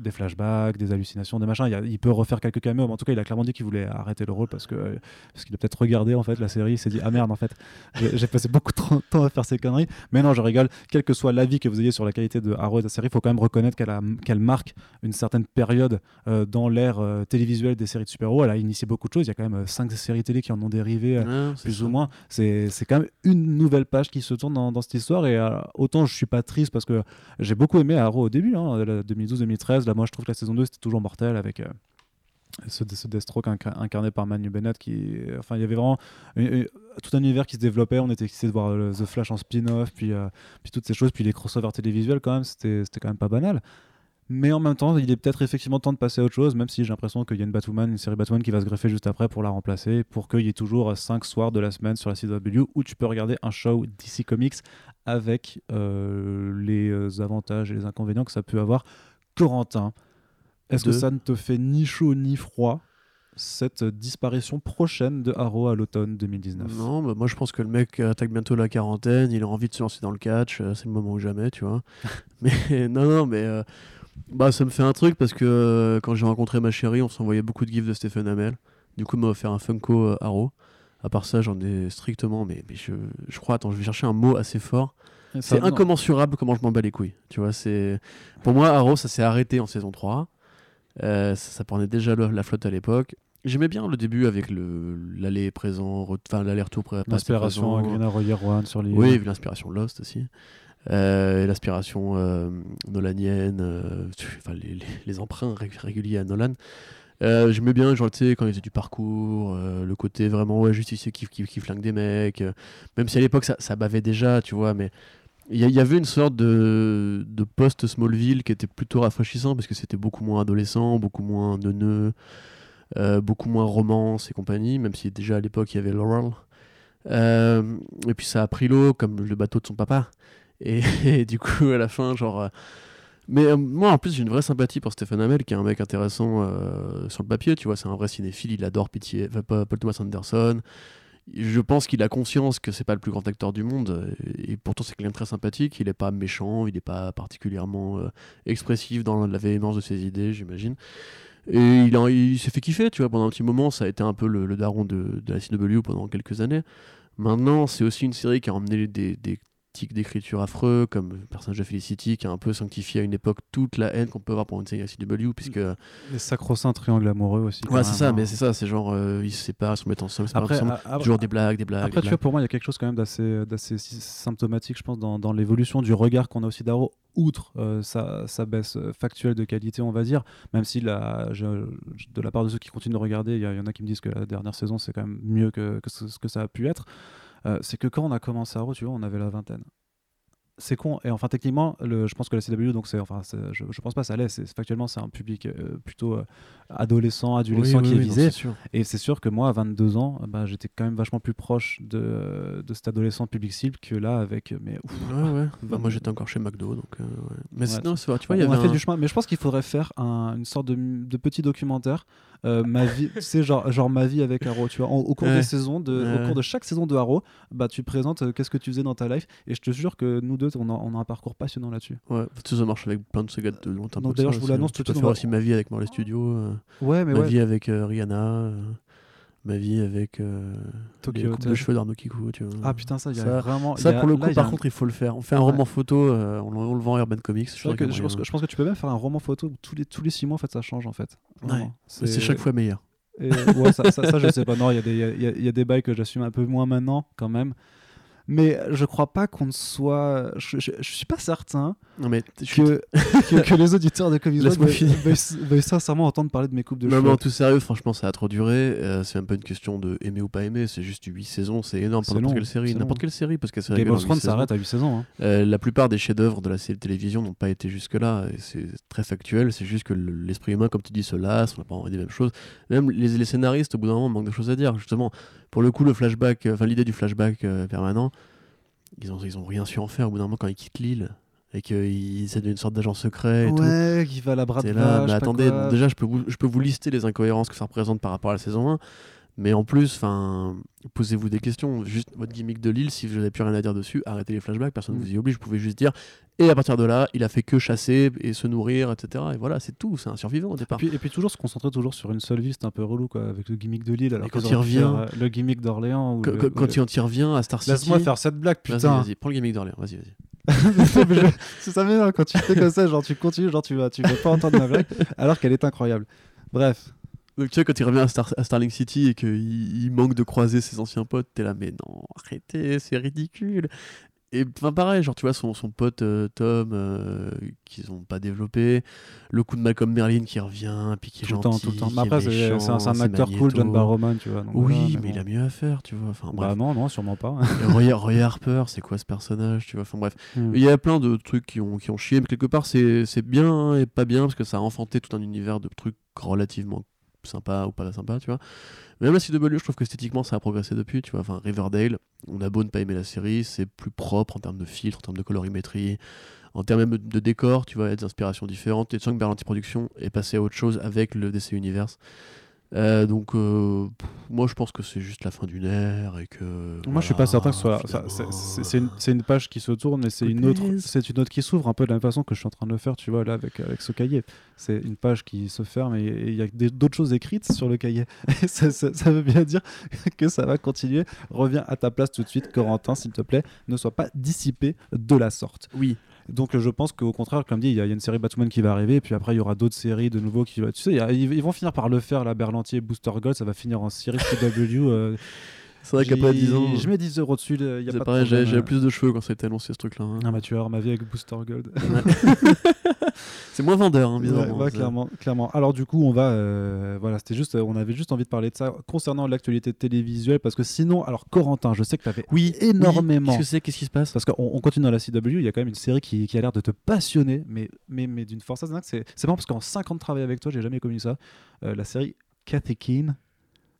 Speaker 1: des flashbacks, des hallucinations, des machins. Il, y a- il peut refaire quelques caméos, mais en tout cas, il a clairement dit qu'il voulait arrêter le rôle parce que euh, parce qu'il a peut-être regardé en fait la série. Il s'est dit ah merde en fait, j'ai passé beaucoup trop de temps à faire ces conneries. Mais non, je rigole. Quel que soit l'avis que vous ayez sur la qualité de Arrow et de la série, il faut quand même reconnaître qu'elle marque une certaine période euh, dans l'ère télévisuelle des séries de super-héros. Elle a initié beaucoup de choses. Il y a quand même 5 séries télé qui en ont dérivé. euh, plus
Speaker 2: ça.
Speaker 1: ou moins. C'est quand même une nouvelle page qui se tourne dans, dans cette histoire. Et euh, autant je suis pas triste parce que j'ai beaucoup aimé Arrow au début, hein, la 2012-2013. Là, moi, je trouve que la saison 2 c'était toujours mortel avec. euh, ce, ce Deathstroke inca- incarné par Manu Bennett qui enfin il y avait vraiment une- une- tout un univers qui se développait on était excités de voir le- The Flash en spin-off puis, euh, puis toutes ces choses puis les crossovers télévisuels quand même c'était c'était quand même pas banal mais en même temps, il est peut-être effectivement temps de passer à autre chose, même si j'ai l'impression qu'il y a une Batwoman, une série Batwoman qui va se greffer juste après pour la remplacer, pour qu'il y ait toujours 5 soirs de la semaine sur la CW où tu peux regarder un show DC Comics avec euh, les euh, avantages et les inconvénients que ça peut avoir. Corentin, est-ce que ça ne te fait ni chaud ni froid cette disparition prochaine de Arrow à l'automne 2019
Speaker 2: Non, bah moi je pense que le mec attaque bientôt la quarantaine, il a envie de se lancer dans le catch, euh, c'est le moment ou jamais, tu vois. mais non, non, mais euh, bah ça me fait un truc parce que euh, quand j'ai rencontré ma chérie, on s'envoyait beaucoup de gifs de Stephen Amell. Du coup, il m'a offert un Funko euh, Arrow. À part ça, j'en ai strictement, mais, mais je, je crois, attends, je vais chercher un mot assez fort. C'est
Speaker 1: Ça-
Speaker 2: incommensurable comment je m'en bats les couilles. Tu vois, c'est pour moi Arrow, ça s'est arrêté en saison 3. Euh, ça, ça prenait déjà le- la flotte à l'époque. J'aimais bien le début avec le l'aller présent, enfin l'aller-retour
Speaker 1: L'inspiration. Green Arrow Year One sur les.
Speaker 2: Oui, l'inspiration Lost aussi. Euh, l'aspiration euh, nolanienne, euh, enfin les, emprunts ré- réguliers à Nolan. J'aimais bien, genre, quand il faisait du parcours, le côté vraiment, ouais, justicier qui, qui, qui flingue des mecs. même si à l'époque, ça, ça bavait déjà, tu vois, mais il y, y avait une sorte de, de post-Smallville qui était plutôt rafraîchissant parce que c'était beaucoup moins adolescent, beaucoup moins neuneux. Beaucoup moins romance et compagnie, même si déjà à l'époque il y avait Laurel. Et puis ça a pris l'eau, comme le bateau de son papa. Et, du coup, à la fin, genre. euh, Mais euh, moi, en plus, j'ai une vraie sympathie pour Stephen Amell, qui est un mec intéressant euh, sur le papier, tu vois. C'est un vrai cinéphile, il adore Pitié, enfin, Paul Thomas Anderson. Je pense qu'il a conscience que c'est pas le plus grand acteur du monde, et pourtant c'est quelqu'un de très sympathique. Il est pas méchant, il est pas particulièrement expressif dans la véhémence de ses idées, j'imagine. Et il, s'est fait kiffer, tu vois, pendant un petit moment. Ça a été un peu le, le daron de, de la CW pendant quelques années. Maintenant, c'est aussi une série qui a emmené des tics d'écriture affreux, comme le personnage de Felicity, qui a un peu sanctifié à une époque toute la haine qu'on peut avoir pour une série à CW, puisque.
Speaker 1: Les sacro-saints triangles amoureux aussi.
Speaker 2: Ouais, c'est ça, mais c'est ça, c'est genre, euh, ils se séparent, ils se mettent ensemble, ils se séparent
Speaker 1: Après,
Speaker 2: ensemble.
Speaker 1: a- a-
Speaker 2: Toujours des blagues, des blagues.
Speaker 1: Après,
Speaker 2: des
Speaker 1: tu vois, pour moi, il y a quelque chose quand même d'assez, d'assez sy- symptomatique, je pense, dans, dans l'évolution du regard qu'on a aussi d'Arrow, outre euh, sa, sa baisse euh, factuelle de qualité, on va dire, même si la, je- je- de la part de ceux qui continuent de regarder, il y, y en a qui me disent que la dernière saison, c'est quand même mieux que, que ce que ça a pu être, euh, c'est que quand on a commencé tu vois, on avait la vingtaine. C'est con, et enfin techniquement, le, je pense que la CW, donc c'est, enfin, je, je pense pas ça l'est, c'est, factuellement c'est un public euh, plutôt euh, adolescent, adolescent
Speaker 2: Oui,
Speaker 1: qui
Speaker 2: oui,
Speaker 1: est
Speaker 2: oui,
Speaker 1: visé, et c'est sûr que moi, à 22 ans, bah, j'étais quand même vachement plus proche de, de cet adolescent public cible que là, avec. Mais ouf,
Speaker 2: Ouais, ouais. Bah, moi, j'étais encore chez McDo, donc. euh, ouais. Mais sinon, tu vois, il y
Speaker 1: on a fait
Speaker 2: un-
Speaker 1: du chemin. Mais je pense qu'il faudrait faire un- une sorte de, de petit documentaire. Euh, ma vie, tu sais, genre, genre ma vie avec Arrow, tu vois. En- au cours
Speaker 2: Ouais.
Speaker 1: des saisons, de,
Speaker 2: Ouais.
Speaker 1: au cours de chaque saison de Arrow, bah, tu présentes euh, qu'est-ce que tu faisais dans ta life. Et je te jure que nous deux, on a, on a un parcours passionnant là-dessus.
Speaker 2: Ouais, ça marche avec plein de sagas de long
Speaker 1: Donc, d'ailleurs, je vous l'annonce tout de suite,
Speaker 2: faire aussi ma vie avec Marley Studio, euh,
Speaker 1: Ouais, mais
Speaker 2: ma vie avec euh, Rihanna, ma vie avec euh,
Speaker 1: Tokyo
Speaker 2: les coupes de cheveux d'Arnaud Kikou, tu vois.
Speaker 1: Ah putain, ça, il y a
Speaker 2: Ça-
Speaker 1: vraiment.
Speaker 2: Ça,
Speaker 1: y a-
Speaker 2: pour le coup, par
Speaker 1: un-
Speaker 2: contre, il faut le faire. On fait un
Speaker 1: Ouais.
Speaker 2: roman photo, euh, on, le- on le vend à Urban Comics. Je,
Speaker 1: que- pense que, je pense que tu peux même faire un roman photo où tous les, tous les six mois, en fait, ça change, en fait.
Speaker 2: Ouais. C'est chaque fois meilleur.
Speaker 1: Et, ouais, ça, ça, ça, je sais pas. Non, il y, y a- y a des bails que j'assume un peu moins maintenant, quand même. Mais je crois pas qu'on soit. Je, je, je suis pas certain
Speaker 2: Non, mais
Speaker 1: que, que, que les auditeurs de Comics veuillent, sincèrement entendre parler de mes coupes de
Speaker 2: Non,
Speaker 1: cheveux.
Speaker 2: mais en tout sérieux, franchement, ça a trop duré. Euh, c'est même pas une question de aimer ou pas aimer. C'est juste 8 saisons. C'est énorme pour n'importe quelle série. N'importe quelle série, parce qu'elle
Speaker 1: Game of Thrones s'arrête à 8 saisons. hein.
Speaker 2: Euh, la plupart des chefs-d'œuvre de la série de télévision n'ont pas été jusque-là. C'est très factuel. C'est juste que le- l'esprit humain, comme tu dis, se lasse. On n'a pas envie des mêmes choses. Même les, les scénaristes, au bout d'un moment, manquent de choses à dire. Justement, pour le coup, le flashback, euh, enfin l'idée du flashback euh, permanent, ils ont, ils ont rien su en faire. Au bout d'un moment, quand ils quittent l'île et qu'ils essaient d'une sorte d'agent secret et tout.
Speaker 1: Ouais, qui va à la bras de
Speaker 2: là, mais attendez, déjà je peux, vous, je peux vous lister les incohérences que ça représente par rapport à la saison 1, mais en plus, enfin, posez-vous des questions. Juste votre gimmick de l'île, si vous n'avez plus rien à dire dessus, arrêtez les flashbacks, personne ne
Speaker 1: Mm.
Speaker 2: vous y oblige, vous pouvez juste dire, et à partir de là, il a fait que chasser et se nourrir, etc. Et voilà, c'est tout, c'est un survivant au
Speaker 1: Et
Speaker 2: départ.
Speaker 1: puis, et puis toujours se concentrer toujours sur une seule vie, c'est un peu relou quoi, avec le gimmick de Lille. Alors
Speaker 2: Et quand il revient-
Speaker 1: faire, euh, le gimmick d'Orléans. ou
Speaker 2: Quand,
Speaker 1: le-
Speaker 2: quand- il revient à Star City.
Speaker 1: Laisse-moi faire cette blague, putain.
Speaker 2: vas-y, prends le gimmick d'Orléans, vas-y, vas-y.
Speaker 1: Mais c'est ça m'énerve quand tu fais comme ça, genre tu continues, genre tu vas, tu vas pas entendre ma blague, alors qu'elle est incroyable. Bref,
Speaker 2: Donc tu vois, quand il revient à, Star- à Starling City et qu'il il manque de croiser ses anciens potes, t'es là, mais non, arrêtez, c'est ridicule. Et enfin pareil, genre tu vois son, son pote euh, Tom euh, qu'ils ont pas développé, le coup de Malcolm Merlin qui revient, puis qui est
Speaker 1: tout
Speaker 2: gentil,
Speaker 1: temps, tout le temps. Mais après, c'est un, acteur cool. John Barrowman, tu vois. donc
Speaker 2: Oui,
Speaker 1: voilà,
Speaker 2: mais,
Speaker 1: bon.
Speaker 2: il a mieux à faire, tu vois. Enfin
Speaker 1: Bah
Speaker 2: bref.
Speaker 1: non, non, sûrement pas.
Speaker 2: Roy, Roy Harper, c'est quoi ce personnage, tu vois. Enfin bref,
Speaker 1: Hmm.
Speaker 2: il y a plein de trucs qui ont, qui ont chié, mais quelque part c'est c'est bien et pas bien parce que ça a enfanté tout un univers de trucs relativement sympas ou pas sympas, tu vois. Même la CW, je trouve que esthétiquement ça a progressé depuis, tu vois. Enfin, Riverdale, on a beau ne pas aimer la série, c'est plus propre en termes de filtre, en termes de colorimétrie, en termes même de décor, tu vois, il des inspirations différentes. Et tu sens que Berlanti Productions est passé à autre chose avec le DC Universe. Euh, donc, euh, pff, moi je pense que c'est juste la fin d'une ère et que.
Speaker 1: Moi, je suis pas
Speaker 2: voilà,
Speaker 1: certain que ce soit. ça- c'est-
Speaker 2: finalement,
Speaker 1: c'est c'est une, c'est une page qui se tourne, mais c'est une autre, c'est une autre qui s'ouvre un peu de la même façon que je suis en train de le faire, tu vois, là avec avec ce cahier. C'est une page qui se ferme et et il y a des- d'autres choses écrites sur le cahier. Et ça, ça- ça veut bien dire que ça va continuer. Reviens à ta place tout de suite, Corentin, s'il te plaît, ne sois pas dissipé de la sorte.
Speaker 2: Oui,
Speaker 1: Donc euh, je pense qu'au contraire, comme dit, il y, a il y a une série Batman qui va arriver, et puis après il y aura d'autres séries de nouveau qui va. Tu sais, a- ils, ils vont finir par le faire, là, Berlantier, Booster Gold, ça va finir en série CW. euh,
Speaker 2: c'est vrai qu'après
Speaker 1: j'ai-
Speaker 2: 10 ans.
Speaker 1: Je mets 10 euros dessus, y a
Speaker 2: C'est
Speaker 1: pas
Speaker 2: pareil, j'avais plus de cheveux quand ça a été annoncé ce truc-là. hein.
Speaker 1: Ah bah tu vas avoir ma vie avec Booster Gold.
Speaker 2: C'est moins vendeur, hein,
Speaker 1: Ouais,
Speaker 2: bizarrement.
Speaker 1: ouais,
Speaker 2: ça.
Speaker 1: clairement, clairement. Alors du coup, on va, euh, voilà, c'était juste, euh, on avait juste envie de parler de ça concernant l'actualité télévisuelle, parce que sinon, alors Corentin, je sais que tu avais
Speaker 2: Oui,
Speaker 1: énormément.
Speaker 2: Qu'est-ce que c'est Qu'est-ce qui se passe?
Speaker 1: Parce qu'on on continue dans la CW, il y a quand même une série qui, qui a l'air de te passionner, mais, mais, mais d'une force. C'est c'est marrant parce qu'en 5 ans de travail avec toi, j'ai jamais connu ça. Euh, la série Kathy Keane.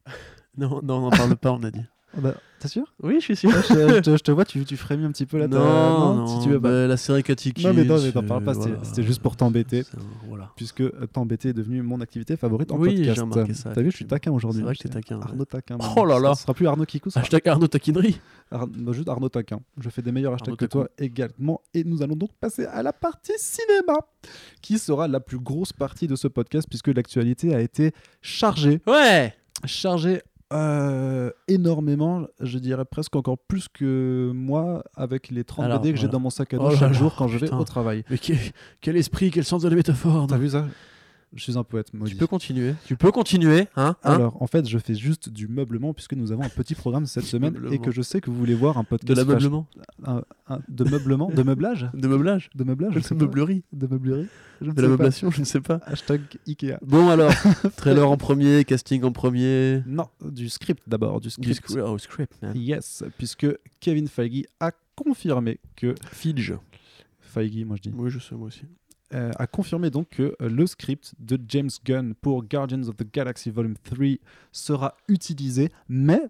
Speaker 2: Non, non, on n'en parle pas, on a dit.
Speaker 1: Oh bah, T'es sûr?
Speaker 2: Oui, je suis sûr.
Speaker 1: je, je te, je te vois, tu, tu frémis un petit peu là.
Speaker 2: non, non,
Speaker 1: si tu veux pas.
Speaker 2: bah, la série Katiki.
Speaker 1: Non, mais non, mais t'en parles pas, c'était- juste pour t'embêter.
Speaker 2: Voilà.
Speaker 1: Puisque euh, t'embêter est devenu mon activité favorite en
Speaker 2: Oui,
Speaker 1: podcast.
Speaker 2: j'ai remarqué ça,
Speaker 1: T'as vu, je suis taquin aujourd'hui.
Speaker 2: C'est vrai que
Speaker 1: Je
Speaker 2: t'es taquin, ouais.
Speaker 1: Arnaud taquin.
Speaker 2: Oh là là.
Speaker 1: Ce sera plus Arnaud Kikou,
Speaker 2: Hashtag Arnaud Taquinerie.
Speaker 1: Ar- bah, juste Arnaud taquin. Je fais des meilleurs hashtags que toi également. Et nous allons donc passer à la partie cinéma, qui sera la plus grosse partie de ce podcast, puisque l'actualité a été chargée
Speaker 2: Ouais
Speaker 1: chargé euh, énormément, je dirais presque encore plus que moi avec les 30
Speaker 2: Alors,
Speaker 1: BD que j'ai dans mon sac à dos
Speaker 2: Oh
Speaker 1: chaque jour quand je vais
Speaker 2: putain.
Speaker 1: au travail.
Speaker 2: Mais quel, quel esprit, quel sens de la métaphore
Speaker 1: T'as vu ça? Je suis un poète maudit.
Speaker 2: Tu peux continuer. Tu peux continuer, hein, hein
Speaker 1: Alors, en fait, je fais juste du meublement puisque nous avons un petit programme cette semaine et
Speaker 2: meublement.
Speaker 1: que je sais que vous voulez voir un podcast
Speaker 2: De
Speaker 1: un- un- de meublement, de meublage,
Speaker 2: De meublage
Speaker 1: de meublage,
Speaker 2: De meublerie
Speaker 1: de meublerie, je
Speaker 2: De la meublation, je ne sais pas.
Speaker 1: Hashtag Ikea.
Speaker 2: Bon alors, trailer en premier, casting en premier.
Speaker 1: Non, du script d'abord, du
Speaker 2: Du
Speaker 1: script.
Speaker 2: Oh, script. man.
Speaker 1: Yes, puisque Kevin Feige a confirmé que
Speaker 2: Fidge.
Speaker 1: Feige, moi je dis.
Speaker 2: Oui, je sais, moi aussi.
Speaker 1: Euh, a confirmé donc que euh, le script de James Gunn pour Guardians of the Galaxy Volume 3 sera utilisé, mais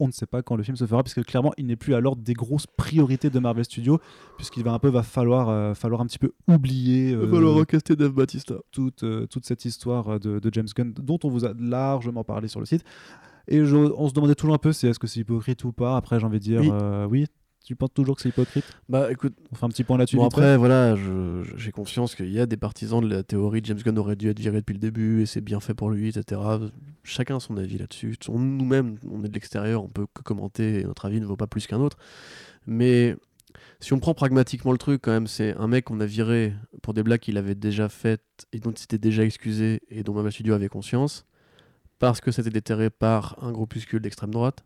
Speaker 1: on ne sait pas quand le film se fera, puisque clairement il n'est plus à l'ordre des grosses priorités de Marvel Studios, puisqu'il va un peu va falloir, euh, falloir un petit peu oublier euh,
Speaker 2: recaster Dave Batista.
Speaker 1: toute, euh, toute cette histoire de, de James Gunn, dont on vous a largement parlé sur le site. Et je- on se demandait toujours un peu si est-ce que c'est hypocrite ou pas? Après, j'ai envie de dire
Speaker 2: Oui.
Speaker 1: oui. Tu penses toujours que c'est hypocrite?
Speaker 2: Bah écoute,
Speaker 1: On fait un petit point là-dessus.
Speaker 2: bon après, voilà, j'ai confiance qu'il y a des partisans de la théorie James Gunn aurait dû être viré depuis le début et c'est bien fait pour lui, etc. Chacun a son avis là-dessus. Nous-mêmes, on est de l'extérieur, on peut que commenter et notre avis ne vaut pas plus qu'un autre. Mais si on prend pragmatiquement le truc, quand même, c'est un mec qu'on a viré pour des blagues qu'il avait déjà faites et dont il s'était déjà excusé et dont Marvel Studio avait conscience, parce que c'était déterré par un groupuscule d'extrême droite.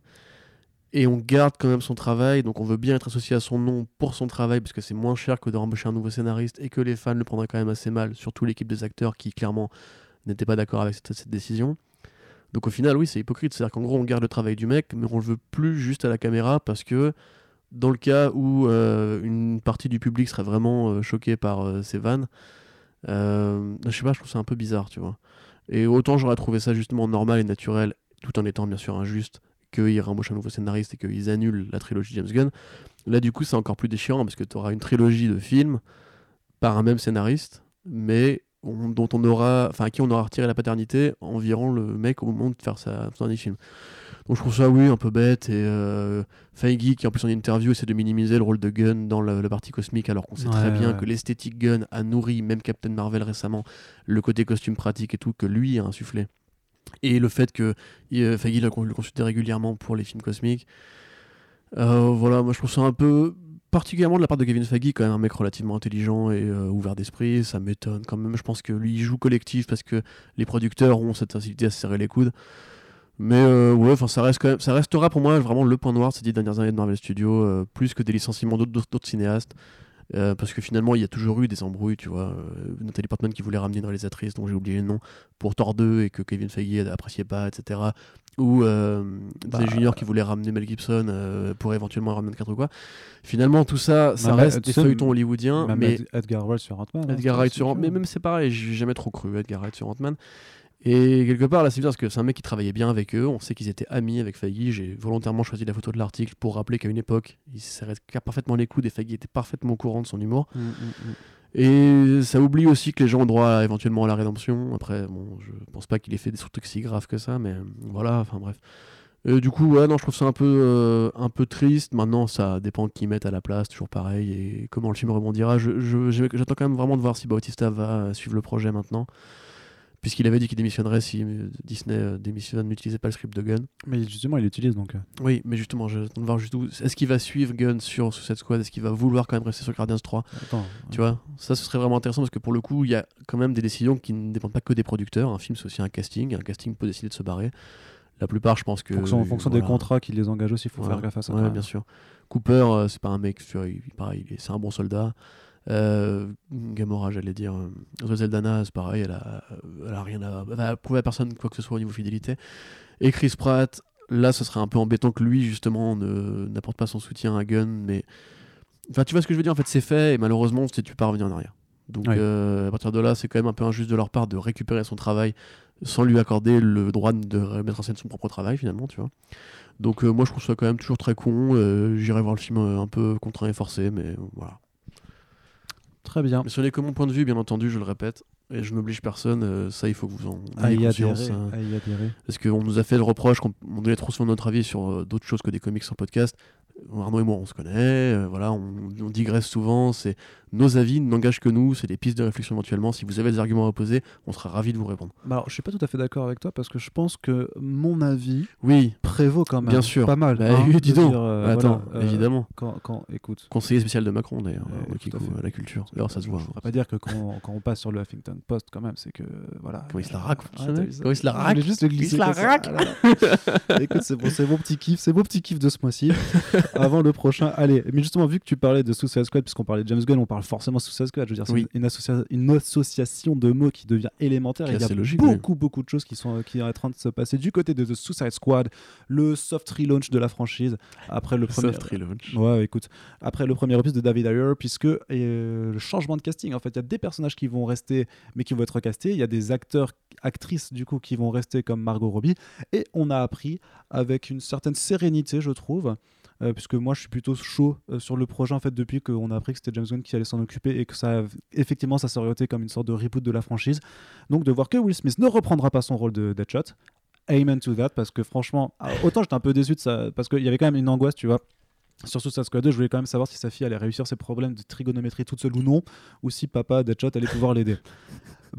Speaker 2: Et on garde quand même son travail, donc on veut bien être associé à son nom pour son travail, parce que c'est moins cher que de rembaucher un nouveau scénariste et que les fans le prendraient quand même assez mal, surtout l'équipe des acteurs qui clairement n'était pas d'accord avec cette, décision. Donc au final, oui, c'est hypocrite. C'est-à-dire qu'en gros, on garde le travail du mec, mais on le veut plus juste à la caméra parce que dans le cas où euh, une partie du public serait vraiment euh, choquée par euh, ces vannes, euh, je sais pas, je trouve ça un peu bizarre, tu vois. Et autant j'aurais trouvé ça justement normal et naturel, tout en étant bien sûr injuste, qu'ils rembauchent un nouveau scénariste et qu'ils annulent la trilogie James Gunn. Là, du coup, c'est encore plus déchirant parce que tu auras une trilogie de films par un même scénariste, mais on- dont on aura, enfin, à qui on aura retiré la paternité en virant le mec au moment de faire sa, son dernier film. Donc je trouve ça, oui, un peu bête. Et euh, Feige, qui en plus en interview essaie de minimiser le rôle de Gunn dans la, la partie cosmique, alors qu'on sait très bien
Speaker 1: ouais.
Speaker 2: que l'esthétique Gunn a nourri, même Captain Marvel récemment, le côté costume pratique et tout, que lui a insufflé. Et le fait que euh, con- le consultait régulièrement pour les films cosmiques. Euh, voilà, moi je trouve ça un peu particulièrement de la part de Kevin Feige, quand même un mec relativement intelligent et euh, ouvert d'esprit, ça m'étonne quand même. Je pense que lui il joue collectif parce que les producteurs ont cette facilité à se serrer les coudes. Mais ouais, ça reste quand même, ça restera pour moi vraiment le point noir ces dix dernières années de Marvel Studios, plus que des licenciements d'autres cinéastes. Euh, parce que finalement, il y a toujours eu des embrouilles, tu vois. Euh, Nathalie Portman qui voulait ramener une réalisatrice dont j'ai oublié le nom pour Thor 2 et que Kevin Feige n'appréciait pas, etc. Ou euh,
Speaker 1: Bah,
Speaker 2: Disney Junior qui voulait ramener Mel Gibson euh, pour éventuellement ramener 4 ou quoi. Finalement, tout ça, ça reste des feuilletons hollywoodiens. Mais
Speaker 1: Ed- Edgar Wright sur Ant-Man. hein,
Speaker 2: Edgar Wright sur
Speaker 1: super.
Speaker 2: Ant- mais même c'est pareil, j'ai jamais trop cru Edgar Wright sur Ant-Man. Et quelque part, là, c'est bien parce que c'est un mec qui travaillait bien avec eux. On sait qu'ils étaient amis avec Feige. J'ai volontairement choisi la photo de l'article pour rappeler qu'à une époque, il se serrait parfaitement les coudes et Feige était parfaitement au courant de son humour.
Speaker 1: Mm, mm, mm.
Speaker 2: Et ça oublie aussi que les gens ont droit à- éventuellement à la rédemption. Après, bon, je pense pas qu'il ait fait des trucs si graves que ça, mais euh, voilà, enfin bref. Euh, du coup, ouais, non, je trouve ça un peu, euh, un peu triste. Maintenant, ça dépend qui mettent à la place, toujours pareil, et comment le film rebondira. Je- je- J'attends quand même vraiment de voir si Bautista va suivre le projet maintenant. Puisqu'il avait dit qu'il démissionnerait si euh, Disney euh, démissionne, n'utilisait pas le script de Gunn.
Speaker 1: Mais justement, il l'utilise donc. euh.
Speaker 2: Oui, mais justement, j'attends de voir juste où. Est-ce qu'il va suivre Gunn sur Suicide Squad? Est-ce qu'il va vouloir quand même rester sur Guardians 3
Speaker 1: Attends,
Speaker 2: tu vois, ça ce serait vraiment intéressant parce que pour le coup, il y a quand même des décisions qui ne dépendent pas que des producteurs. Un film, c'est aussi un casting. Un casting peut décider de se barrer. La plupart, je pense que.
Speaker 1: en fonction, en fonction
Speaker 2: voilà.
Speaker 1: des contrats qui les engagent aussi, il faut
Speaker 2: Voilà.
Speaker 1: faire gaffe à ça.
Speaker 2: Ouais, bien sûr. Cooper, euh, c'est pas un mec, tu vois, il, pareil, il est- c'est un bon soldat. Euh, Gamora, j'allais dire. euh, Saldana, c'est pareil, elle a, elle a rien à. Elle va prouver à personne quoi que ce soit au niveau fidélité. Et Chris Pratt, là, ce serait un peu embêtant que lui, justement, ne- n'apporte pas son soutien à Gunn, mais. Enfin, tu vois ce que je veux dire, en fait, c'est fait, et malheureusement, tu tu peux pas revenir en arrière. Donc euh, à partir de là, c'est quand même un peu injuste de leur part de récupérer son travail sans lui accorder le droit de remettre en scène son propre travail finalement, tu vois. Donc euh, moi je trouve ça quand même toujours très con. euh, J'irai voir le film euh, un peu contraint et forcé, mais euh, voilà.
Speaker 1: Très bien.
Speaker 2: Mais ce n'est que mon point de vue, bien entendu, je le répète. Et je n'oblige personne, euh, ça il faut que vous en ayez conscience.
Speaker 1: adhérer.
Speaker 2: hein. Parce qu'on nous a fait le reproche qu'on on donnait trop souvent notre avis sur euh, d'autres choses que des comics sur podcast. Arnaud et moi, on se connaît, euh, voilà, on, on digresse souvent. C'est nos avis n'engagent que nous, c'est des pistes de réflexion éventuellement. Si vous avez des arguments à opposer, on sera ravis de vous répondre.
Speaker 1: Bah alors, je suis pas tout à fait d'accord avec toi parce que je pense que mon avis
Speaker 2: Oui,
Speaker 1: prévaut quand même.
Speaker 2: Bien sûr.
Speaker 1: Pas mal.
Speaker 2: Bah,
Speaker 1: hein,
Speaker 2: oui, dis donc.
Speaker 1: dire, euh,
Speaker 2: attends,
Speaker 1: voilà, euh,
Speaker 2: évidemment.
Speaker 1: Quand, quand, écoute,
Speaker 2: Conseiller spécial de Macron d'ailleurs,
Speaker 1: Euh,
Speaker 2: euh,
Speaker 1: tout
Speaker 2: qui
Speaker 1: à
Speaker 2: couvre la culture. D'ailleurs, ça se voit.
Speaker 1: On
Speaker 2: hein.
Speaker 1: va pas dire que quand, quand on passe sur le Huffington Post, quand même, c'est que voilà.
Speaker 2: Comment il se la
Speaker 1: ça
Speaker 2: Comment il se la
Speaker 1: Je
Speaker 2: raque
Speaker 1: voulais juste le glisser
Speaker 2: se la raque.
Speaker 1: Ah. Écoute, c'est bon, c'est mon petit kiff, c'est mon petit kiff de ce mois-ci. Avant le prochain, allez. Mais justement, vu que tu parlais de Suicide Squad, puisqu'on parlait de James Gunn, on parle forcément Suicide Squad. Je veux dire, c'est
Speaker 2: Oui.
Speaker 1: une, associa- une association de mots qui devient élémentaire.
Speaker 2: Est
Speaker 1: Il y a
Speaker 2: logique, oui.
Speaker 1: beaucoup, beaucoup de choses qui sont qui sont en train de se passer du côté de The Suicide Squad, le soft relaunch de la franchise après le premier.
Speaker 2: Soft relaunch.
Speaker 1: Ouais, écoute, après le premier opus de David Ayer, puisque euh, le changement de casting, en fait, il y a des personnages qui vont rester, mais qui vont être castés. Il y a des acteurs, actrices, du coup, qui vont rester comme Margot Robbie. Et on a appris avec une certaine sérénité, je trouve. Euh, puisque moi je suis plutôt chaud euh, sur le projet en fait depuis qu'on a appris que c'était James Gunn qui allait s'en occuper et que ça effectivement ça été comme une sorte de reboot de la franchise donc de voir que Will Smith ne reprendra pas son rôle de Deadshot amen to that parce que franchement ah, autant j'étais un peu déçu de ça parce qu'il y avait quand même une angoisse tu vois sur Suicide Squad 2, je voulais quand même savoir si sa fille allait réussir ses problèmes de trigonométrie toute seule ou non, ou si papa Deadshot allait pouvoir l'aider.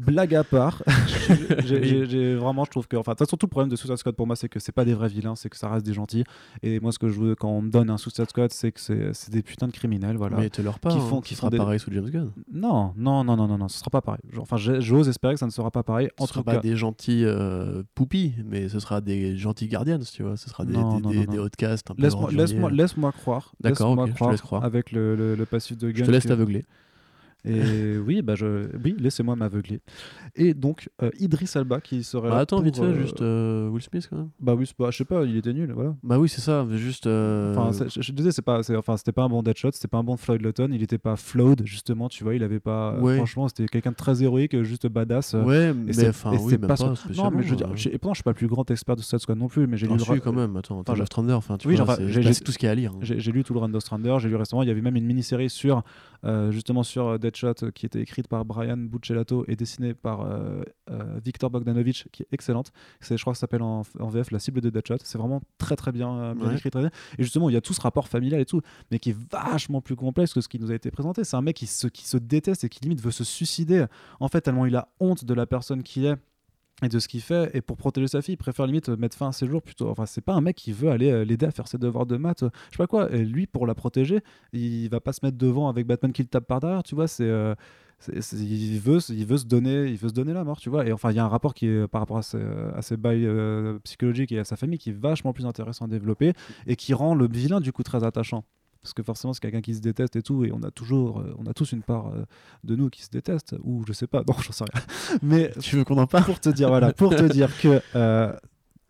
Speaker 1: Blague à part, j'ai- vraiment, je trouve que, enfin, de toute façon, tout le problème de Suicide Squad pour moi, c'est que c'est pas des vrais vilains, c'est que ça reste des gentils. Et moi, ce que je veux quand on me donne un Suicide Squad, c'est que c'est des putains de criminels, voilà.
Speaker 2: Mais te leur pas,
Speaker 1: Qui
Speaker 2: hein,
Speaker 1: font-
Speaker 2: qui
Speaker 1: qui des-
Speaker 2: pareil sous James Gunn.
Speaker 1: Non, non, non, non, non, non, ce sera pas pareil. Enfin, j'ose espérer que ça ne sera pas pareil. En
Speaker 2: Ce sera
Speaker 1: tout
Speaker 2: pas
Speaker 1: cas,
Speaker 2: des gentils euh, poupis, mais ce sera des gentils Guardians, tu vois. Ce sera des,
Speaker 1: Non,
Speaker 2: des,
Speaker 1: non,
Speaker 2: des, des
Speaker 1: laisse-moi laisse-moi- laisse-moi croire.
Speaker 2: D'accord,
Speaker 1: laisse-moi
Speaker 2: ok, je te laisse croire.
Speaker 1: Avec le, le- le passif de
Speaker 2: Je
Speaker 1: Gunn.
Speaker 2: te laisse t'aveugler.
Speaker 1: Et oui, bah je... oui laissez-moi m'aveugler. Et donc, euh, Idris Alba qui serait.
Speaker 2: Bah, attends,
Speaker 1: pour,
Speaker 2: vite fait,
Speaker 1: euh,
Speaker 2: juste euh, Will Smith quand même.
Speaker 1: Bah oui, pas- je sais pas, il était nul, voilà.
Speaker 2: Bah oui, c'est ça, mais juste. euh,
Speaker 1: Enfin, je, je disais, c'est pas, enfin, c'était pas un bon Deadshot, c'était pas un bon Floyd Lawton, il était pas flawed justement, tu vois, il avait pas.
Speaker 2: Ouais.
Speaker 1: Franchement, c'était quelqu'un de très héroïque, juste badass. euh,
Speaker 2: Ouais,
Speaker 1: et
Speaker 2: mais enfin, oui,
Speaker 1: pas
Speaker 2: pas,
Speaker 1: son- Non, mais je veux dire, et pourtant, je suis pas le plus grand expert de Suicide Squad non plus, mais j'ai
Speaker 2: euh.
Speaker 1: lu.
Speaker 2: Ah,
Speaker 1: le
Speaker 2: si, quand même, attends,
Speaker 1: je-
Speaker 2: Love Thunder, enfin, tu
Speaker 1: Oui,
Speaker 2: vois,
Speaker 1: j'ai-
Speaker 2: tout ce qu'il y a à lire.
Speaker 1: J'ai lu tout le Run Strander, j'ai lu récemment, il y avait même une mini-série sur euh, justement sur euh, Deadshot euh, qui était écrite par Brian Buccellato et dessinée par euh, euh, Victor Bogdanovich qui est excellente. C'est, je crois que ça s'appelle en, en VF La cible de Deadshot. C'est vraiment très très bien, bien
Speaker 2: Ouais.
Speaker 1: écrit. Très bien. Et justement, il y a tout ce rapport familial et tout, mais qui est vachement plus complexe que ce qui nous a été présenté. C'est un mec qui se, qui se déteste et qui limite veut se suicider. En fait, tellement il a honte de la personne qu'il est et de ce qu'il fait. Et pour protéger sa fille il préfère limite mettre fin à ses jours plutôt. Enfin c'est pas un mec qui veut aller euh, l'aider à faire ses devoirs de maths euh, je sais pas quoi. Et lui pour la protéger il va pas se mettre devant avec Batman qui le tape par derrière tu vois. C'est euh, il veut il veut se donner il veut se donner la mort tu vois. Et enfin il y a un rapport qui est par rapport à ses, bails psychologiques et à sa famille qui est vachement plus intéressant à développer et qui rend le vilain du coup très attachant parce que forcément c'est quelqu'un qui se déteste et tout et on a toujours euh, on a tous une part euh, de nous qui se déteste ou je sais pas non j'en sais rien. Mais
Speaker 2: Tu veux qu'on en parle
Speaker 1: pour te dire voilà pour te dire que euh,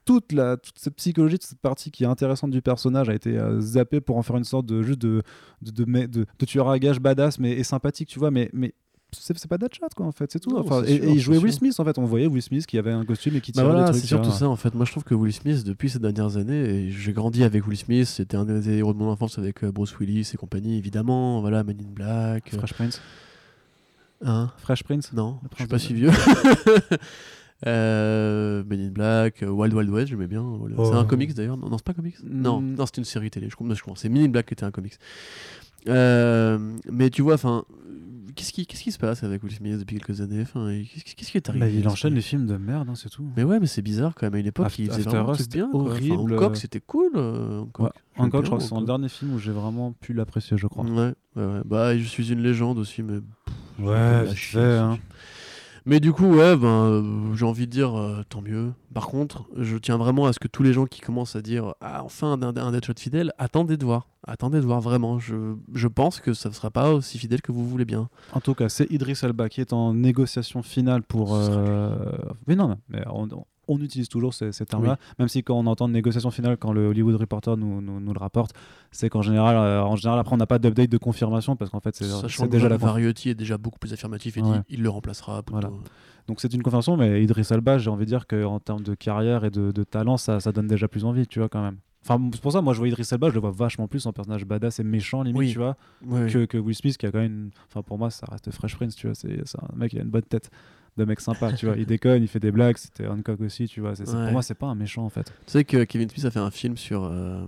Speaker 1: toute la toute cette psychologie toute cette partie qui est intéressante du personnage a été zappée pour en faire une sorte de juste de de, de, de, de- de tueur à gage badass mais et sympathique tu vois mais mais c'est c'est pas Deadshot quoi en fait c'est tout
Speaker 2: Non,
Speaker 1: enfin,
Speaker 2: c'est
Speaker 1: et,
Speaker 2: sûr,
Speaker 1: et il
Speaker 2: c'est
Speaker 1: jouait Will. Smith en fait on voyait Will Smith qui avait un costume et qui
Speaker 2: Bah
Speaker 1: tirait
Speaker 2: voilà,
Speaker 1: des
Speaker 2: c'est
Speaker 1: trucs
Speaker 2: surtout
Speaker 1: tu vois.
Speaker 2: ça en fait. Moi je trouve que Will Smith, depuis ces dernières années, j'ai grandi avec Will Smith, c'était un des héros de mon enfance avec euh, Bruce Willis et compagnie, évidemment. Voilà, Men in Black. euh,
Speaker 1: Fresh Prince
Speaker 2: Hein?
Speaker 1: Fresh Prince
Speaker 2: Non, je suis pas si vieux. euh, Men in Black, euh, Wild Wild West, j'aimais bien. C'est
Speaker 1: Oh.
Speaker 2: un comics d'ailleurs? Non, non c'est pas un comics? Non,
Speaker 1: Mm.
Speaker 2: non c'est une série télé. Je comprends. je comprends. C'est Men in Black qui était un comics. Euh, mais tu vois, enfin, qu'est-ce qui, qu'est-ce qui se passe avec Will Smith depuis quelques années Enfin, qu'est-ce qu'est-ce qui est arrivé
Speaker 1: Bah, il enchaîne les films de merde hein, c'est tout
Speaker 2: Mais ouais, mais c'est bizarre quand même. À une époque,
Speaker 1: After-
Speaker 2: il faisait vraiment truc bien. quoi. Enfin,
Speaker 1: horrible.
Speaker 2: Hancock, c'était cool. euh, Hancock.
Speaker 1: Ouais, Hancock je crois que c'est le dernier film où j'ai vraiment pu l'apprécier je crois
Speaker 2: Ouais, ouais, ouais. Bah, je suis une légende aussi, mais. pff,
Speaker 1: Ouais, fait,
Speaker 2: ce
Speaker 1: hein.
Speaker 2: Mais du coup, ouais, ben, euh, j'ai envie de dire euh, tant mieux. Par contre, je tiens vraiment à ce que tous les gens qui commencent à dire Ah, enfin, un, un Deadshot fidèle, attendez de voir. Attendez de voir vraiment. Je, je pense que ça ne sera pas aussi fidèle que vous voulez bien.
Speaker 1: En tout cas, c'est Idris Elba qui est en négociation finale pour. Euh, Mais non, non, mais on, on utilise toujours ces, ces termes-là, même si quand on entend de négociation finale, quand le Hollywood Reporter nous, nous, nous le rapporte, c'est qu'en général, euh, en général, après, on n'a pas d'update de confirmation parce qu'en fait, c'est déjà la
Speaker 2: Variety est déjà beaucoup plus affirmatif et
Speaker 1: Ouais.
Speaker 2: dit il le remplacera. plutôt.
Speaker 1: Voilà. Donc c'est une confirmation, mais Idris Elba, j'ai envie de dire qu'en termes de carrière et de, de talent, ça, ça donne déjà plus envie, tu vois, quand même. Enfin, c'est pour ça, moi, je vois Idris Elba, je le vois vachement plus en personnage badass et méchant, limite,
Speaker 2: Oui.
Speaker 1: tu vois, que, que Will Smith, qui a quand même. une- Enfin, pour moi, ça reste Fresh Prince, tu vois. C'est c'est un mec, il a une bonne tête de mec sympa, tu vois. Il déconne, il fait des blagues, c'était Hancock aussi, tu vois.
Speaker 2: Ouais.
Speaker 1: Pour moi, c'est pas un méchant, en fait.
Speaker 2: Tu sais que Kevin Smith a fait un film sur, euh,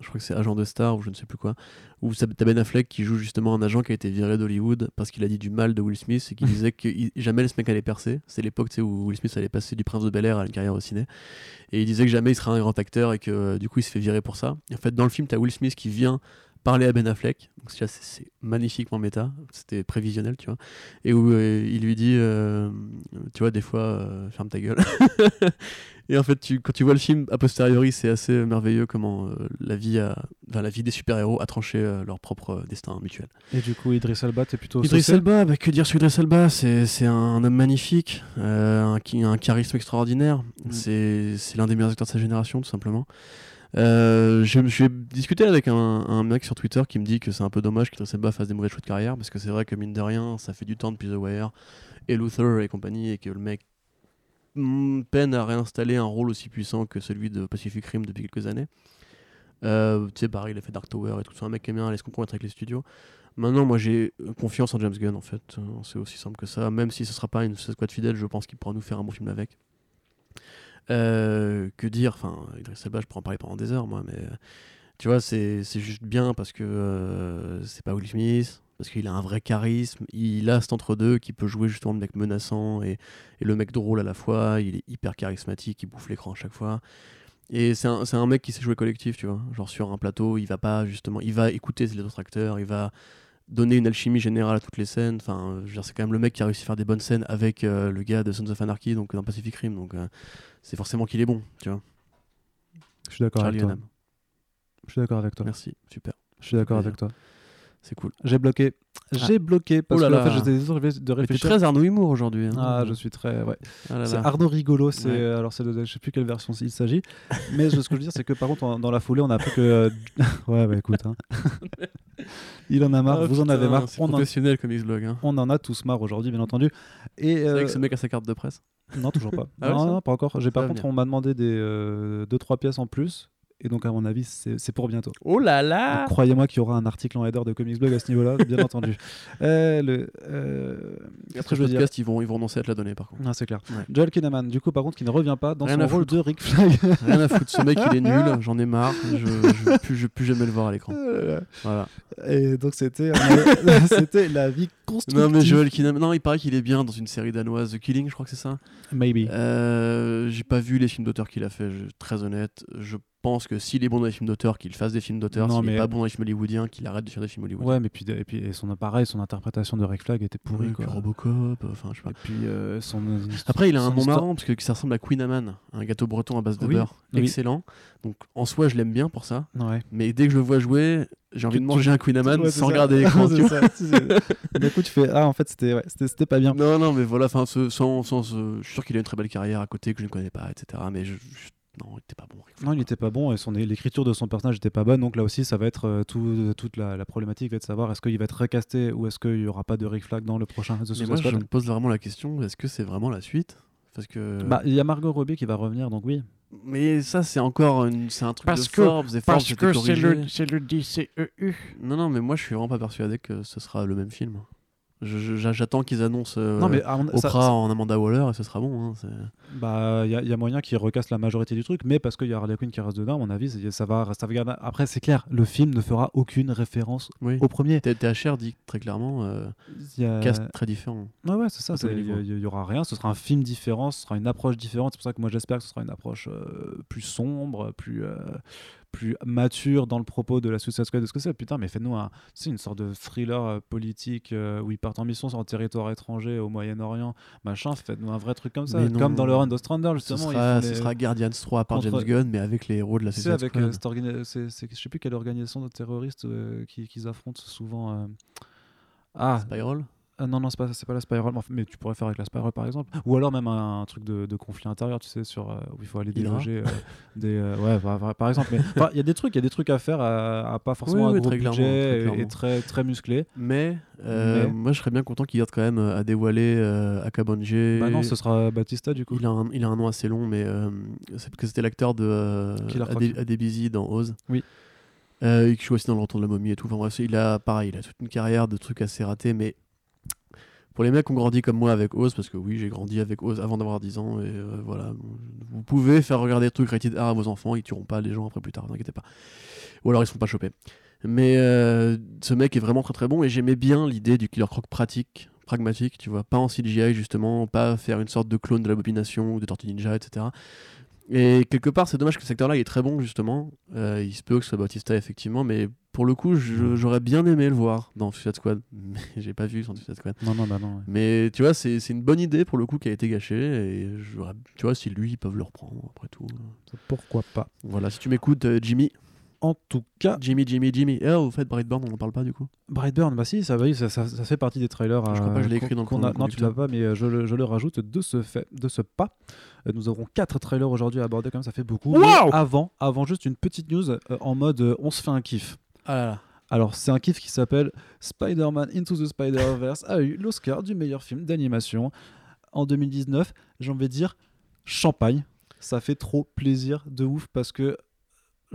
Speaker 2: je crois que c'est Agent de Star ou je ne sais plus quoi, où t'as Ben Affleck qui joue justement un agent qui a été viré d'Hollywood parce qu'il a dit du mal de Will Smith et qui disait que il- jamais ce mec allait percer. C'est l'époque tu sais, où Will Smith allait passer du Prince de Bel Air à une carrière au ciné. Et il disait que jamais il sera un grand acteur et que euh, du coup il se fait virer pour ça. Et en fait, dans le film, t'as Will Smith qui vient parler à Ben Affleck. C'est magnifiquement méta. C'était prévisionnel, tu vois. Et où euh, il lui dit, euh, tu vois, des fois, euh, ferme ta gueule. Et en fait, tu, quand tu vois le film a posteriori, c'est assez merveilleux comment la, vie a, enfin, la vie des super-héros a tranché leur propre destin mutuel.
Speaker 1: Et du coup, Idris Elba, t'es plutôt.
Speaker 2: Idris Elba, bah, que dire sur Idris Elba? C'est c'est un homme magnifique, un, un charisme extraordinaire.
Speaker 1: Mm.
Speaker 2: C'est l'un des meilleurs acteurs de sa génération, tout simplement. Euh, suis discuté avec un, mec sur Twitter qui me dit que c'est un peu dommage qu'Idris Elba fasse des mauvais choix de carrière parce que c'est vrai que mine de rien, ça fait du temps depuis The Wire et Luther et compagnie et que le mec mm, peine à réinstaller un rôle aussi puissant que celui de Pacific Rim depuis quelques années. Euh, tu sais, pareil, il a fait Dark Tower et tout. C'est un mec qui aime bien aller se concourir avec les studios. Maintenant, moi, j'ai confiance en James Gunn, en fait. Euh, C'est aussi simple que ça. Même si ce sera pas une squad fidèle, je pense qu'il pourra nous faire un bon film avec. Euh, que dire Enfin, Idris Elba, je pourrais en parler pendant des heures, moi, mais euh, tu vois, c'est juste bien parce que euh, c'est pas Will Smith, parce qu'il a un vrai charisme. Il a cet entre-deux qui peut jouer justement le mec menaçant et, le mec drôle à la fois. Il est hyper charismatique, il bouffe l'écran à chaque fois. Et c'est un, un mec qui sait jouer collectif, tu vois. Genre sur un plateau, il va pas justement, il va écouter les autres acteurs, il va donner une alchimie générale à toutes les scènes. Enfin, c'est quand même le mec qui a réussi à faire des bonnes scènes avec le gars de Sons of Anarchy, donc dans Pacific Rim. Donc c'est forcément qu'il est bon, tu vois.
Speaker 1: Je suis d'accord avec toi. Je suis d'accord avec toi.
Speaker 2: Merci, super,
Speaker 1: Je suis d'accord avec toi.
Speaker 2: C'est cool.
Speaker 1: J'ai bloqué. J'ai bloqué parce
Speaker 2: Oh là
Speaker 1: que en fait, j'étais désolé de réfléchir.
Speaker 2: très Arnaud Humour aujourd'hui. hein.
Speaker 1: Ah, je suis très. Ouais.
Speaker 2: Ah
Speaker 1: C'est. Arnaud Rigolo, c'est
Speaker 2: Ouais.
Speaker 1: alors c'est de- je sais plus quelle version il s'agit, mais ce que je veux dire c'est que par contre en- dans la foulée on a appris que euh, ouais bah écoute, hein. il en a marre,
Speaker 2: Ah,
Speaker 1: vous en avez marre,
Speaker 2: C'est
Speaker 1: on en,
Speaker 2: professionnel comme X-Blog. Hein.
Speaker 1: on en a tous marre aujourd'hui bien entendu. Et
Speaker 2: C'est vrai
Speaker 1: euh,
Speaker 2: que ce mec a sa carte de presse.
Speaker 1: non toujours pas,
Speaker 2: Ah
Speaker 1: non, non, pas encore. J'ai par contre
Speaker 2: venir.
Speaker 1: on m'a demandé des euh, deux trois pièces en plus et donc à mon avis c'est pour bientôt.
Speaker 2: Oh là là
Speaker 1: Croyez-moi qu'il y aura un article en header de Comics Blog à ce niveau-là, bien entendu. Euh, le, euh, qu'est-ce
Speaker 2: Après
Speaker 1: que je veux
Speaker 2: le
Speaker 1: dire
Speaker 2: ils vont, ils vont renoncer à te la donner par contre.
Speaker 1: Ah, c'est clair.
Speaker 2: Ouais.
Speaker 1: Joel Kinnaman, du coup, par contre, qui ne revient pas dans
Speaker 2: Rien
Speaker 1: son rôle
Speaker 2: foutre.
Speaker 1: de Rick Flag.
Speaker 2: Rien à foutre, ce mec il est nul, j'en ai marre, je, je, veux plus, je veux plus jamais le voir à l'écran. Voilà.
Speaker 1: Et donc c'était euh, c'était la vie constructive.
Speaker 2: Non mais Joel Kinnaman, non il paraît qu'il est bien dans une série danoise, The Killing je crois que c'est ça.
Speaker 1: Maybe.
Speaker 2: Euh, J'ai pas vu les films d'auteur qu'il a fait, je- très honnête. Je pense que s'il est bon dans les films d'auteur, qu'il fasse des films d'auteur. S'il est
Speaker 1: mais-
Speaker 2: pas bon dans les films hollywoodiens, qu'il arrête de faire des films hollywoodiens.
Speaker 1: Ouais, mais puis et puis et son appareil, son interprétation de Rick Flag était pourrie
Speaker 2: Ouais,
Speaker 1: quoi.
Speaker 2: Robocop, enfin je sais pas.
Speaker 1: Et puis euh, son
Speaker 2: Après, il a un nom
Speaker 1: histoire-
Speaker 2: marrant parce que ça ressemble à Queen Amman, un gâteau breton à base de
Speaker 1: Oui,
Speaker 2: beurre,
Speaker 1: oui.
Speaker 2: excellent. Donc en soi, je l'aime bien pour ça.
Speaker 1: Ouais.
Speaker 2: Mais dès que je le vois jouer, j'ai envie de manger un Queen Amman
Speaker 1: Ouais,
Speaker 2: sans
Speaker 1: ça.
Speaker 2: regarder l'écran.
Speaker 1: Du coup, tu fais ah en fait c'était ouais, c'était c'était pas bien.
Speaker 2: Non, non, mais voilà, enfin, sans, sans, euh, je suis sûr qu'il a une très belle carrière à côté que je ne connais pas, etc. Mais je, je- non, il était pas bon.
Speaker 1: Non, il
Speaker 2: Flag.
Speaker 1: était pas bon et son l'écriture de son personnage était pas bonne. Donc là aussi, ça va être euh, tout, toute la, la problématique va être de savoir est-ce qu'il va être recasté ou est-ce qu'il y aura pas de Rick Flag dans le prochain The Suicide
Speaker 2: moi, je me pose vraiment la question est-ce que c'est vraiment la suite? Parce que.
Speaker 1: Bah, il y a Margot Robbie qui va revenir, donc oui.
Speaker 2: mais ça, c'est encore une, c'est un truc
Speaker 3: Parce
Speaker 2: de
Speaker 3: que-
Speaker 2: Forbes. Et Forbes
Speaker 3: Parce que c'est le, c'est le DCEU.
Speaker 2: Non, non, mais moi, je suis vraiment pas persuadé que ce sera le même film. J'attends qu'ils annoncent euh,
Speaker 1: non, mais ça-
Speaker 2: Oprah en Amanda Waller et ce sera bon. hein,
Speaker 1: Bah, il y, a- y a moyen qu'ils recassent la majorité du truc, mais parce qu'il y a Harley Quinn qui reste dedans, à mon avis, ça va, ça va Après, c'est clair, le film ne fera aucune référence
Speaker 2: Oui.
Speaker 1: au premier.
Speaker 2: THR dit très clairement euh,
Speaker 1: y a-
Speaker 2: cast très différent.
Speaker 1: Ouais, ouais, c'est ça. Il y,
Speaker 2: niveaux.
Speaker 1: a- y aura rien. Ce sera un film différent, ce sera une approche différente. C'est pour ça que moi, j'espère que ce sera une approche euh, plus sombre, plus, euh, plus mature dans le propos de la Suicide Squad. de ce que c'est Putain, mais faites-nous un, c'est une sorte de thriller euh, politique euh, où ils partent en mission sur un territoire étranger au Moyen-Orient, machin. Faites-nous un vrai truc comme ça, comme dans le Run d'Ostrander,
Speaker 2: Ce
Speaker 1: justement. ils
Speaker 2: sera, ce sera Guardians 3 par
Speaker 1: contre-
Speaker 2: James Gunn, mais avec les héros de la Suicide Squad.
Speaker 1: euh, organi- c'est, je sais plus quelle organisation de terroristes euh, qui- qu'ils affrontent souvent. Ah,
Speaker 2: Spiral
Speaker 1: Ah non, non, c'est pas, pas la spiral, mais tu pourrais faire avec la spiral par exemple. Ou alors même un, truc de, de conflit intérieur, tu sais, sur, euh, où il faut aller déloger euh, des. euh, ouais, par exemple. Mais il y a des trucs, il y a des trucs à faire à, à pas forcément
Speaker 2: Oui,
Speaker 1: gros
Speaker 2: très
Speaker 1: budget
Speaker 2: clairement, très
Speaker 1: et- très, très musclé.
Speaker 2: Mais,
Speaker 1: Mais-
Speaker 2: moi, je serais bien content qu'il garde quand même à dévoiler euh, Akabonji.
Speaker 1: Bah non, ce sera Batista du coup.
Speaker 2: Il a, un, il a un nom assez long, mais c'est parce que c'était l'acteur de Adebisi dans Oz.
Speaker 1: Oui.
Speaker 2: Euh, qui joue aussi dans Le Retour de la momie et tout. Enfin bref, il a pareil, il a toute une carrière de trucs assez ratés, mais pour les mecs qui ont grandi comme moi avec Oz, parce que oui, j'ai grandi avec Oz avant d'avoir 10 ans, et euh, voilà, vous pouvez faire regarder des trucs rated R à vos enfants, ils tueront pas les gens après plus tard, n'inquiétez pas. Ou alors ils se font pas choper. Mais euh, ce mec est vraiment très très bon, et j'aimais bien l'idée du Killer Croc pratique, pragmatique, tu vois, pas en CGI justement, pas faire une sorte de clone de l'abomination ou de Tortue Ninja, etc. Et quelque part, c'est dommage que ce secteur-là il est très bon, justement. Euh, il se peut que ce soit Bautista, effectivement, mais pour le coup, je- j'aurais bien aimé le voir dans Suicide Squad. Mais j'ai pas vu son Suicide Squad.
Speaker 1: Non, non, bah non. ouais.
Speaker 2: Mais tu vois, c'est une bonne idée pour le coup qui a été gâchée. Et tu vois, si lui, ils peuvent le reprendre, après tout.
Speaker 1: Pourquoi pas
Speaker 2: Voilà, si tu m'écoutes, euh, Jimmy.
Speaker 1: En tout cas,
Speaker 2: Jimmy, Jimmy, Jimmy. Eh, au fait, Brightburn, on en parle pas du coup.
Speaker 1: Brightburn, bah si, ça, va, ça, ça, ça fait partie des trailers.
Speaker 2: Je crois pas que je l'ai
Speaker 1: qu'on-
Speaker 2: écrit dans le
Speaker 1: a- Non, tu l'as pas, mais euh, je, le- je le rajoute de ce, fait, de ce pas. Euh, Nous aurons quatre trailers aujourd'hui à aborder, quand même, ça fait beaucoup. Mais
Speaker 2: Wow
Speaker 1: avant, avant, juste une petite news euh, en mode euh, on se fait un kiff.
Speaker 2: Ah là là.
Speaker 1: Alors, c'est un kiff qui s'appelle Spider-Man Into the Spider-Verse a eu l'Oscar du meilleur film d'animation en 2019. J'ai envie de dire champagne. Ça fait trop plaisir de ouf parce que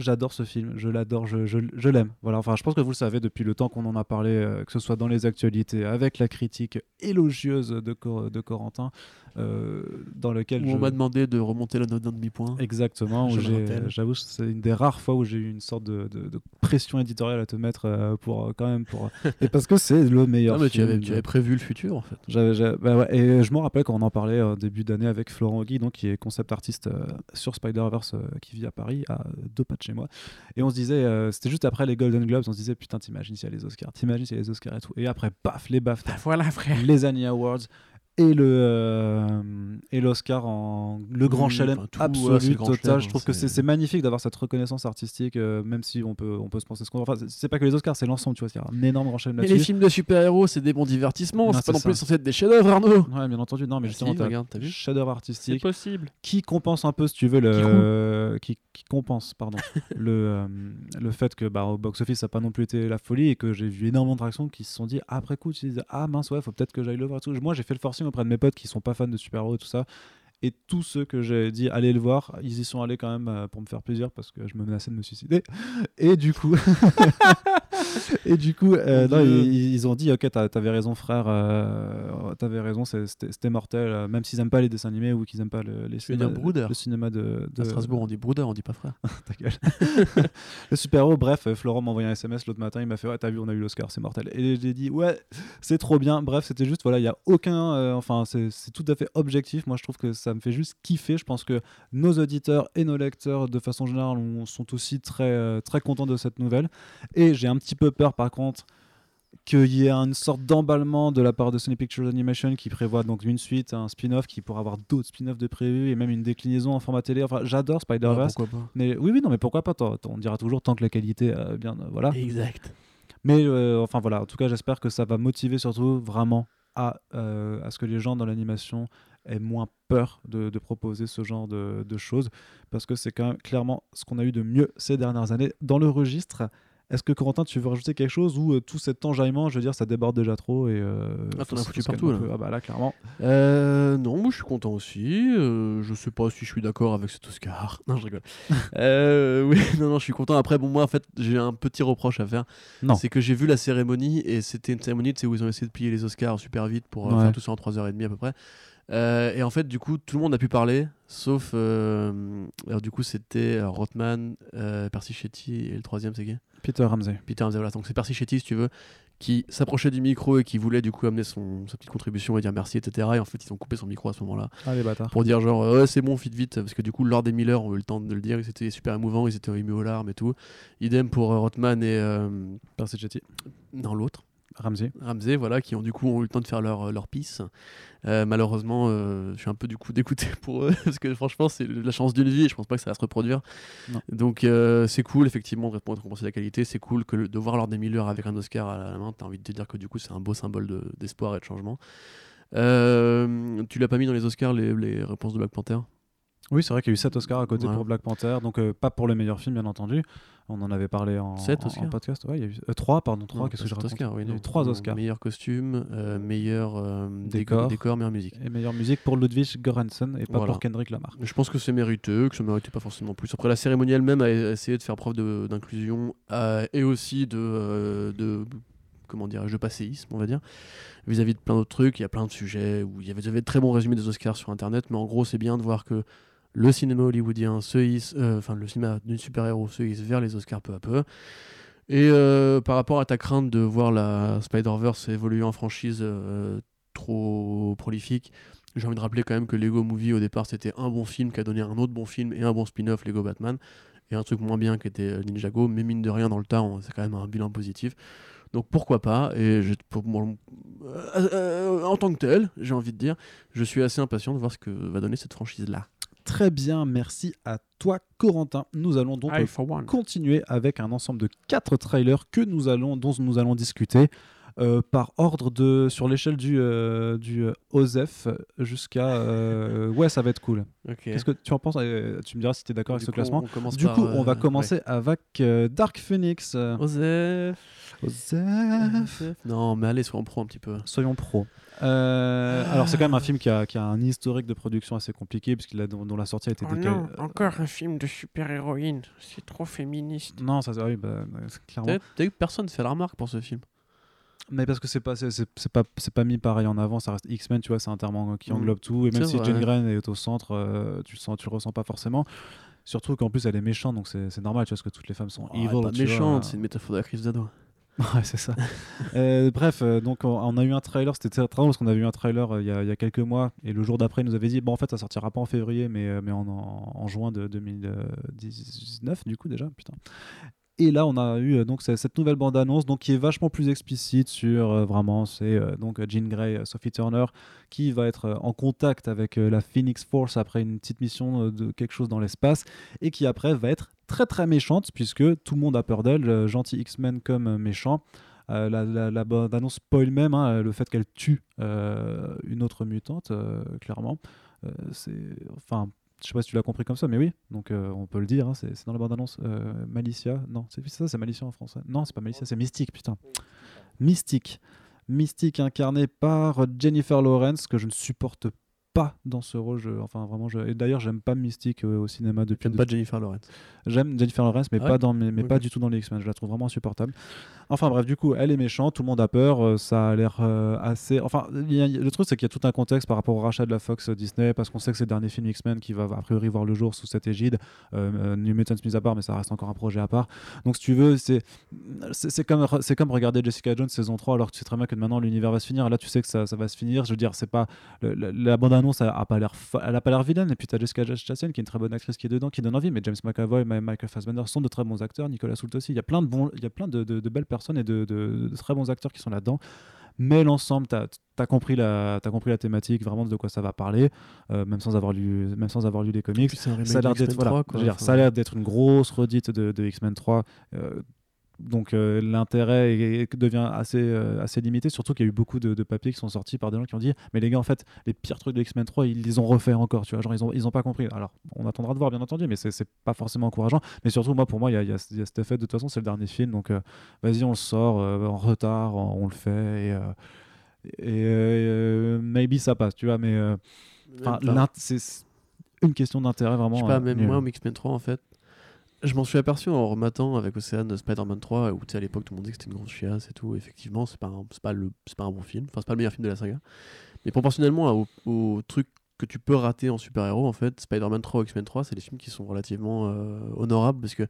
Speaker 1: j'adore ce film, je l'adore, je, l'aime. Voilà, enfin, je pense que vous le savez depuis le temps qu'on en a parlé, euh, que ce soit dans les actualités, avec la critique élogieuse de, Cor- de Corentin, euh, dans lequel
Speaker 2: Où
Speaker 1: je...
Speaker 2: On m'a demandé de remonter la note d'un demi-point.
Speaker 1: Exactement,
Speaker 2: me
Speaker 1: j'avoue, c'est une des rares fois où j'ai eu une sorte de, de- de pression éditoriale à te mettre euh, pour euh, quand même pour et parce que c'est le meilleur.
Speaker 2: Non, mais tu avais,
Speaker 1: de-
Speaker 2: tu avais prévu le futur en fait.
Speaker 1: Bah ouais, et je m'en rappelle quand on en parlait en début d'année avec Florent Guy, donc qui est concept artiste euh, sur Spider-Verse, euh, qui vit à Paris, à deux pas de chez moi. Et on se disait, euh, c'était juste après les Golden Globes, on se disait putain, t'imagines s'il y a les Oscars, t'imagines s'il y a les Oscars et tout. Et après, paf, les BAFTA,
Speaker 2: Voilà, frère.
Speaker 1: les Annie Awards et le euh, et l'Oscar en le grand
Speaker 2: Oui,
Speaker 1: chelem
Speaker 2: enfin, tout, ouais,
Speaker 1: absolu
Speaker 2: c'est
Speaker 1: total.
Speaker 2: chelem,
Speaker 1: je trouve que
Speaker 2: c'est-
Speaker 1: c'est c'est magnifique d'avoir cette reconnaissance artistique, euh, même si on peut on peut se penser ce qu'on. Enfin, c'est- c'est pas que les Oscars, c'est l'ensemble, tu vois. Il y a un énorme grand chelem
Speaker 2: Mais les
Speaker 1: là-dessus.
Speaker 2: films de super-héros, c'est des bons divertissements. C'est pas
Speaker 1: c'est
Speaker 2: non plus censé être des chefs-d'œuvre, Arnaud.
Speaker 1: Ouais, bien entendu. Non, mais
Speaker 2: Ah
Speaker 1: justement,
Speaker 2: si,
Speaker 1: t'as
Speaker 2: regarde, t'as vu
Speaker 1: chef-d'œuvre
Speaker 2: C'est
Speaker 1: artistique
Speaker 2: possible.
Speaker 1: qui compense un peu, si tu veux, le qui, qui compense, pardon, le euh, le fait que bah, au box-office ça n'a pas non plus été la folie et que j'ai vu énormément de réactions qui se sont dit après coup, tu dis ah mince ouais, faut peut-être que j'aille le voir. et tout. Moi, j'ai fait le forcing auprès de mes potes qui sont pas fans de super-héros et tout ça. Et tous ceux que j'ai dit allez le voir, ils y sont allés quand même euh, pour me faire plaisir parce que je me menaçais de me suicider. Et du coup, et du coup, euh, non, ils, ils ont dit ok, t'avais raison frère, euh, t'avais raison, c'était mortel. euh, même s'ils aiment pas les dessins animés ou qu'ils aiment pas le, les le cinéma de, de
Speaker 2: À Strasbourg, on dit Brouder, on dit pas frère.
Speaker 1: ta gueule. le super-héros, bref, Florent m'a envoyé un SMS l'autre matin, il m'a fait Ouais, t'as vu, on a eu l'Oscar, c'est mortel. Et j'ai dit Ouais, c'est trop bien. Bref, c'était juste, voilà, il n'y a aucun. euh, enfin, c'est tout à fait objectif. Moi, je trouve que ça me fait juste kiffer. Je pense que nos auditeurs et nos lecteurs, de façon générale, on- sont aussi très, très contents de cette nouvelle. Et j'ai un petit peu peur, par contre. Qu'il y ait une sorte d'emballement de la part de Sony Pictures Animation qui prévoit donc une suite, un spin-off qui pourra avoir d'autres spin-offs de prévus et même une déclinaison en format télé. Enfin, j'adore Spider-Verse.
Speaker 2: pas
Speaker 1: Mais oui, oui, non, mais pourquoi pas tant- tant- On dira toujours tant que la qualité, euh, bien, euh, voilà.
Speaker 2: Exact.
Speaker 1: Mais euh, enfin voilà, en tout cas, j'espère que ça va motiver surtout vraiment à, euh, à ce que les gens dans l'animation aient moins peur de, de proposer ce genre de, de choses, parce que c'est quand même clairement ce qu'on a eu de mieux ces dernières années dans le registre. Est-ce que Corentin, tu veux rajouter quelque chose ou euh, tout cet enjaillement, je veux dire, ça déborde déjà trop et euh,
Speaker 2: Ah, t'en as foutu partout, là.
Speaker 1: Ah bah là, clairement.
Speaker 2: Euh, non, moi je suis content aussi. Euh, je sais pas si je suis d'accord avec cet Oscar. Non, je rigole. euh, oui, non, non, je suis content. Après, bon, moi en fait, j'ai un petit reproche à faire.
Speaker 1: Non.
Speaker 2: C'est que j'ai vu la cérémonie et c'était une cérémonie où ils ont essayé de plier les Oscars super vite pour
Speaker 1: Ouais.
Speaker 2: faire tout ça en 3h30 à peu près. Euh, et en fait, du coup, tout le monde a pu parler, sauf. euh, alors, du coup, c'était euh, Rothman, euh, Percy Shetty et le troisième, c'est qui?
Speaker 1: Peter Ramsey.
Speaker 2: Peter Ramsey, voilà. Donc c'est Percy Shetty, si tu veux, qui s'approchait du micro et qui voulait du coup amener son, sa petite contribution et dire merci, etc. Et en fait, ils ont coupé son micro à ce moment-là
Speaker 1: Ah les bâtards.
Speaker 2: pour dire genre euh, ouais, c'est bon, vite vite. Parce que du coup, Lord et Miller ont eu le temps de le dire, c'était super émouvant, ils étaient émus aux larmes et tout. Idem pour euh, Rothman et. euh,
Speaker 1: Percy Jetty.
Speaker 2: non, l'autre.
Speaker 1: Ramsey.
Speaker 2: Ramsey, voilà, qui ont du coup ont eu le temps de faire leur, leur pisse. Euh, malheureusement, euh, je suis un peu du coup dégoûté pour eux, parce que franchement, c'est la chance d'une vie et je pense pas que ça va se reproduire.
Speaker 1: Non.
Speaker 2: Donc euh, c'est cool, effectivement, de récompenser la qualité. C'est cool que le- de voir Lord Miller avec un Oscar à la main. T'as envie de te dire que du coup, c'est un beau symbole de- d'espoir et de changement. Euh, tu l'as pas mis dans les Oscars, les, les réponses de Black Panther?
Speaker 1: Oui, c'est vrai qu'il y a eu 7 Oscars à côté pour Black Panther, donc euh, pas pour le meilleur film, bien entendu. On en avait parlé en, podcast. Ouais, il y a eu 3, pardon, 3,
Speaker 2: Non,
Speaker 1: qu'est-ce
Speaker 2: pas
Speaker 1: que je
Speaker 2: sept
Speaker 1: raconte
Speaker 2: Oscars, oui,
Speaker 1: Il y a eu
Speaker 2: non.
Speaker 1: 3
Speaker 2: Non,
Speaker 1: Oscars.
Speaker 2: Meilleur costume, euh, meilleur euh,
Speaker 1: Décor.
Speaker 2: décor, meilleure musique.
Speaker 1: Et meilleure musique pour Ludwig Göransson et pas
Speaker 2: Voilà.
Speaker 1: pour Kendrick Lamar.
Speaker 2: Je pense que c'est mérité, que ça méritait pas forcément plus. Après, la cérémonie elle-même a essayé de faire preuve d'inclusion euh, et aussi de, euh, de comment dirais-je, de passéisme, on va dire, vis-à-vis de plein d'autres trucs. Il y a plein de sujets où il y avait, il y avait de très bons résumés des Oscars sur Internet, mais en gros, c'est bien de voir que le cinéma hollywoodien se hisse, euh, enfin le cinéma d'une super-héros se hisse vers les Oscars peu à peu. Et euh, par rapport à ta crainte de voir la Spider-Verse évoluer en franchise euh, trop prolifique, j'ai envie de rappeler quand même que Lego Movie au départ c'était un bon film qui a donné un autre bon film et un bon spin-off Lego Batman et un truc moins bien qui était Ninjago, mais mine de rien dans le tas c'est quand même un bilan positif. Donc pourquoi pas Et en tant que tel, j'ai envie de dire, je suis assez impatient de voir ce que va donner cette franchise là.
Speaker 1: Très bien, merci à toi, Corentin. Nous allons donc continuer avec un ensemble de quatre trailers que nous allons, dont nous allons discuter euh, par ordre de sur l'échelle du, euh, du euh, OSEF jusqu'à euh, ouais ça va être cool.
Speaker 2: Ok.
Speaker 1: Qu'est-ce que tu en penses? Tu me diras si tu es d'accord avec ce
Speaker 2: coup,
Speaker 1: classement. Du coup, on va commencer avec Dark Phoenix.
Speaker 2: Osef.
Speaker 1: OSEF.
Speaker 2: Non, mais allez, soyons pro un petit peu.
Speaker 1: Soyons pro. Euh, alors c'est quand même un film qui a, qui a un historique de production assez compliqué puisqu'il a dont, dont la sortie a été
Speaker 3: Oh
Speaker 1: décalée.
Speaker 3: non, encore un film de super-héroïne. C'est trop féministe.
Speaker 1: Non, ça, oui, bah, c'est clairement.
Speaker 2: T'as que personne ne fait la remarque pour ce film.
Speaker 1: Mais parce que c'est pas, c'est, pas, c'est pas mis pareil en avant, ça reste X-Men, tu vois, c'est un terme qui
Speaker 2: Mm.
Speaker 1: englobe tout. Et même si
Speaker 2: vrai.
Speaker 1: Jane Grey est au centre, euh, tu, le sens, tu le ressens pas forcément. Surtout qu'en plus elle est méchante, donc c'est, normal, tu vois, parce que toutes les femmes sont
Speaker 2: Oh,
Speaker 1: evil.
Speaker 2: elle est pas
Speaker 1: tu vois.
Speaker 2: méchante, c'est une métaphore de la crise d'ado.
Speaker 1: Ouais, c'est ça. Euh, bref, euh, donc on, a eu un trailer, c'était très drôle parce qu'on a eu un trailer euh, il y, a, quelques mois et le jour d'après, il nous avait dit bon, en fait, ça sortira pas en février, mais, mais en, en, en juin de 2019, du coup, déjà, putain. Et là, on a eu euh, donc cette nouvelle bande-annonce donc, qui est vachement plus explicite sur euh, vraiment, c'est euh, donc Jean Grey, euh, Sophie Turner, qui va être en contact avec la Phoenix Force après une petite mission de quelque chose dans l'espace et qui après va être très très méchante puisque tout le monde a peur d'elle, gentil X-Men comme méchant. La, bande-annonce spoil même hein, le fait qu'elle tue une autre mutante, clairement. C'est, enfin, je sais pas si tu l'as compris comme ça, mais oui. Donc euh, on peut le dire. hein, c'est, dans la bande-annonce. Euh, Malicia, non, c'est ça, c'est Malicia en français. Non, c'est pas Malicia, c'est Mystique, putain. Mystique, Mystique incarné par Jennifer Lawrence que je ne supporte pas dans ce rôle. Je- enfin, vraiment, je, et d'ailleurs, j'aime pas Mystique euh, au cinéma depuis.
Speaker 2: J'aime pas Jennifer Lawrence.
Speaker 1: J'aime Jennifer Lawrence, mais,
Speaker 2: Ah
Speaker 1: pas,
Speaker 2: ouais
Speaker 1: dans, mais, mais pas du tout dans les X-Men. Je la trouve vraiment insupportable. Enfin bref, du coup, elle est méchante, tout le monde a peur. euh, ça a l'air euh, assez. Enfin, a- le truc, c'est qu'il y a tout un contexte par rapport au rachat de la Fox Disney, parce qu'on sait que c'est le dernier film X-Men qui va a priori voir le jour sous cette égide. New Mutants mis à part, mais ça reste encore un projet à part. Donc, si tu veux, c'est comme, c'est comme regarder Jessica Jones saison 3, alors que tu sais très bien que maintenant l'univers va se finir. Là, tu sais que ça, ça va se finir. Je veux dire, c'est pas. le- la bande-annonce, a pas l'air fa- elle a pas l'air vilaine. Et puis, tu as Jessica Chastain, qui est une très bonne actrice qui est dedans, qui donne envie. Mais James McAvoy, Ma- Michael Fassbender sont de très bons acteurs. Nicolas Hoult aussi. Il y a plein de, bons, il y a plein de, de- de belles personnes et de, très bons acteurs qui sont là-dedans. Mais l'ensemble, tu as, compris la, t'as compris la thématique, vraiment de quoi ça va parler, euh, même, sans avoir lu, même sans avoir lu les comics. Ça a l'air d'être voilà,
Speaker 2: 3,
Speaker 1: je veux dire,
Speaker 2: Enfin,
Speaker 1: ça a l'air d'être une grosse redite de, de X-Men 3. euh, donc euh, l'intérêt devient assez, euh, assez limité, surtout qu'il y a eu beaucoup de, de papiers qui sont sortis par des gens qui ont dit mais les gars en fait les pires trucs de X-Men 3 ils les ont refait encore, tu vois, genre ils ont, ils ont pas compris. Alors on attendra de voir bien entendu, mais c'est pas forcément encourageant. Mais surtout moi pour moi il y a, y a- il y a cet effet de toute façon c'est le dernier film, donc euh, vas-y on le sort en retard, on, on le fait et, et maybe ça passe, tu vois, mais c'est une question d'intérêt vraiment.
Speaker 2: Je sais pas, même moi, au X-Men 3, en fait, je m'en suis aperçu en rematant avec Océane Spider-Man 3, où tu sais, à l'époque, tout le monde disait que c'était une grosse chiasse et tout. Effectivement, c'est pas, un- pas, le- pas un bon film. Enfin, c'est pas le meilleur film de la saga. Mais proportionnellement au, au truc que tu peux rater en super-héros, en fait, Spider-Man 3 ou X-Men 3, c'est des films qui sont relativement euh, honorables parce que.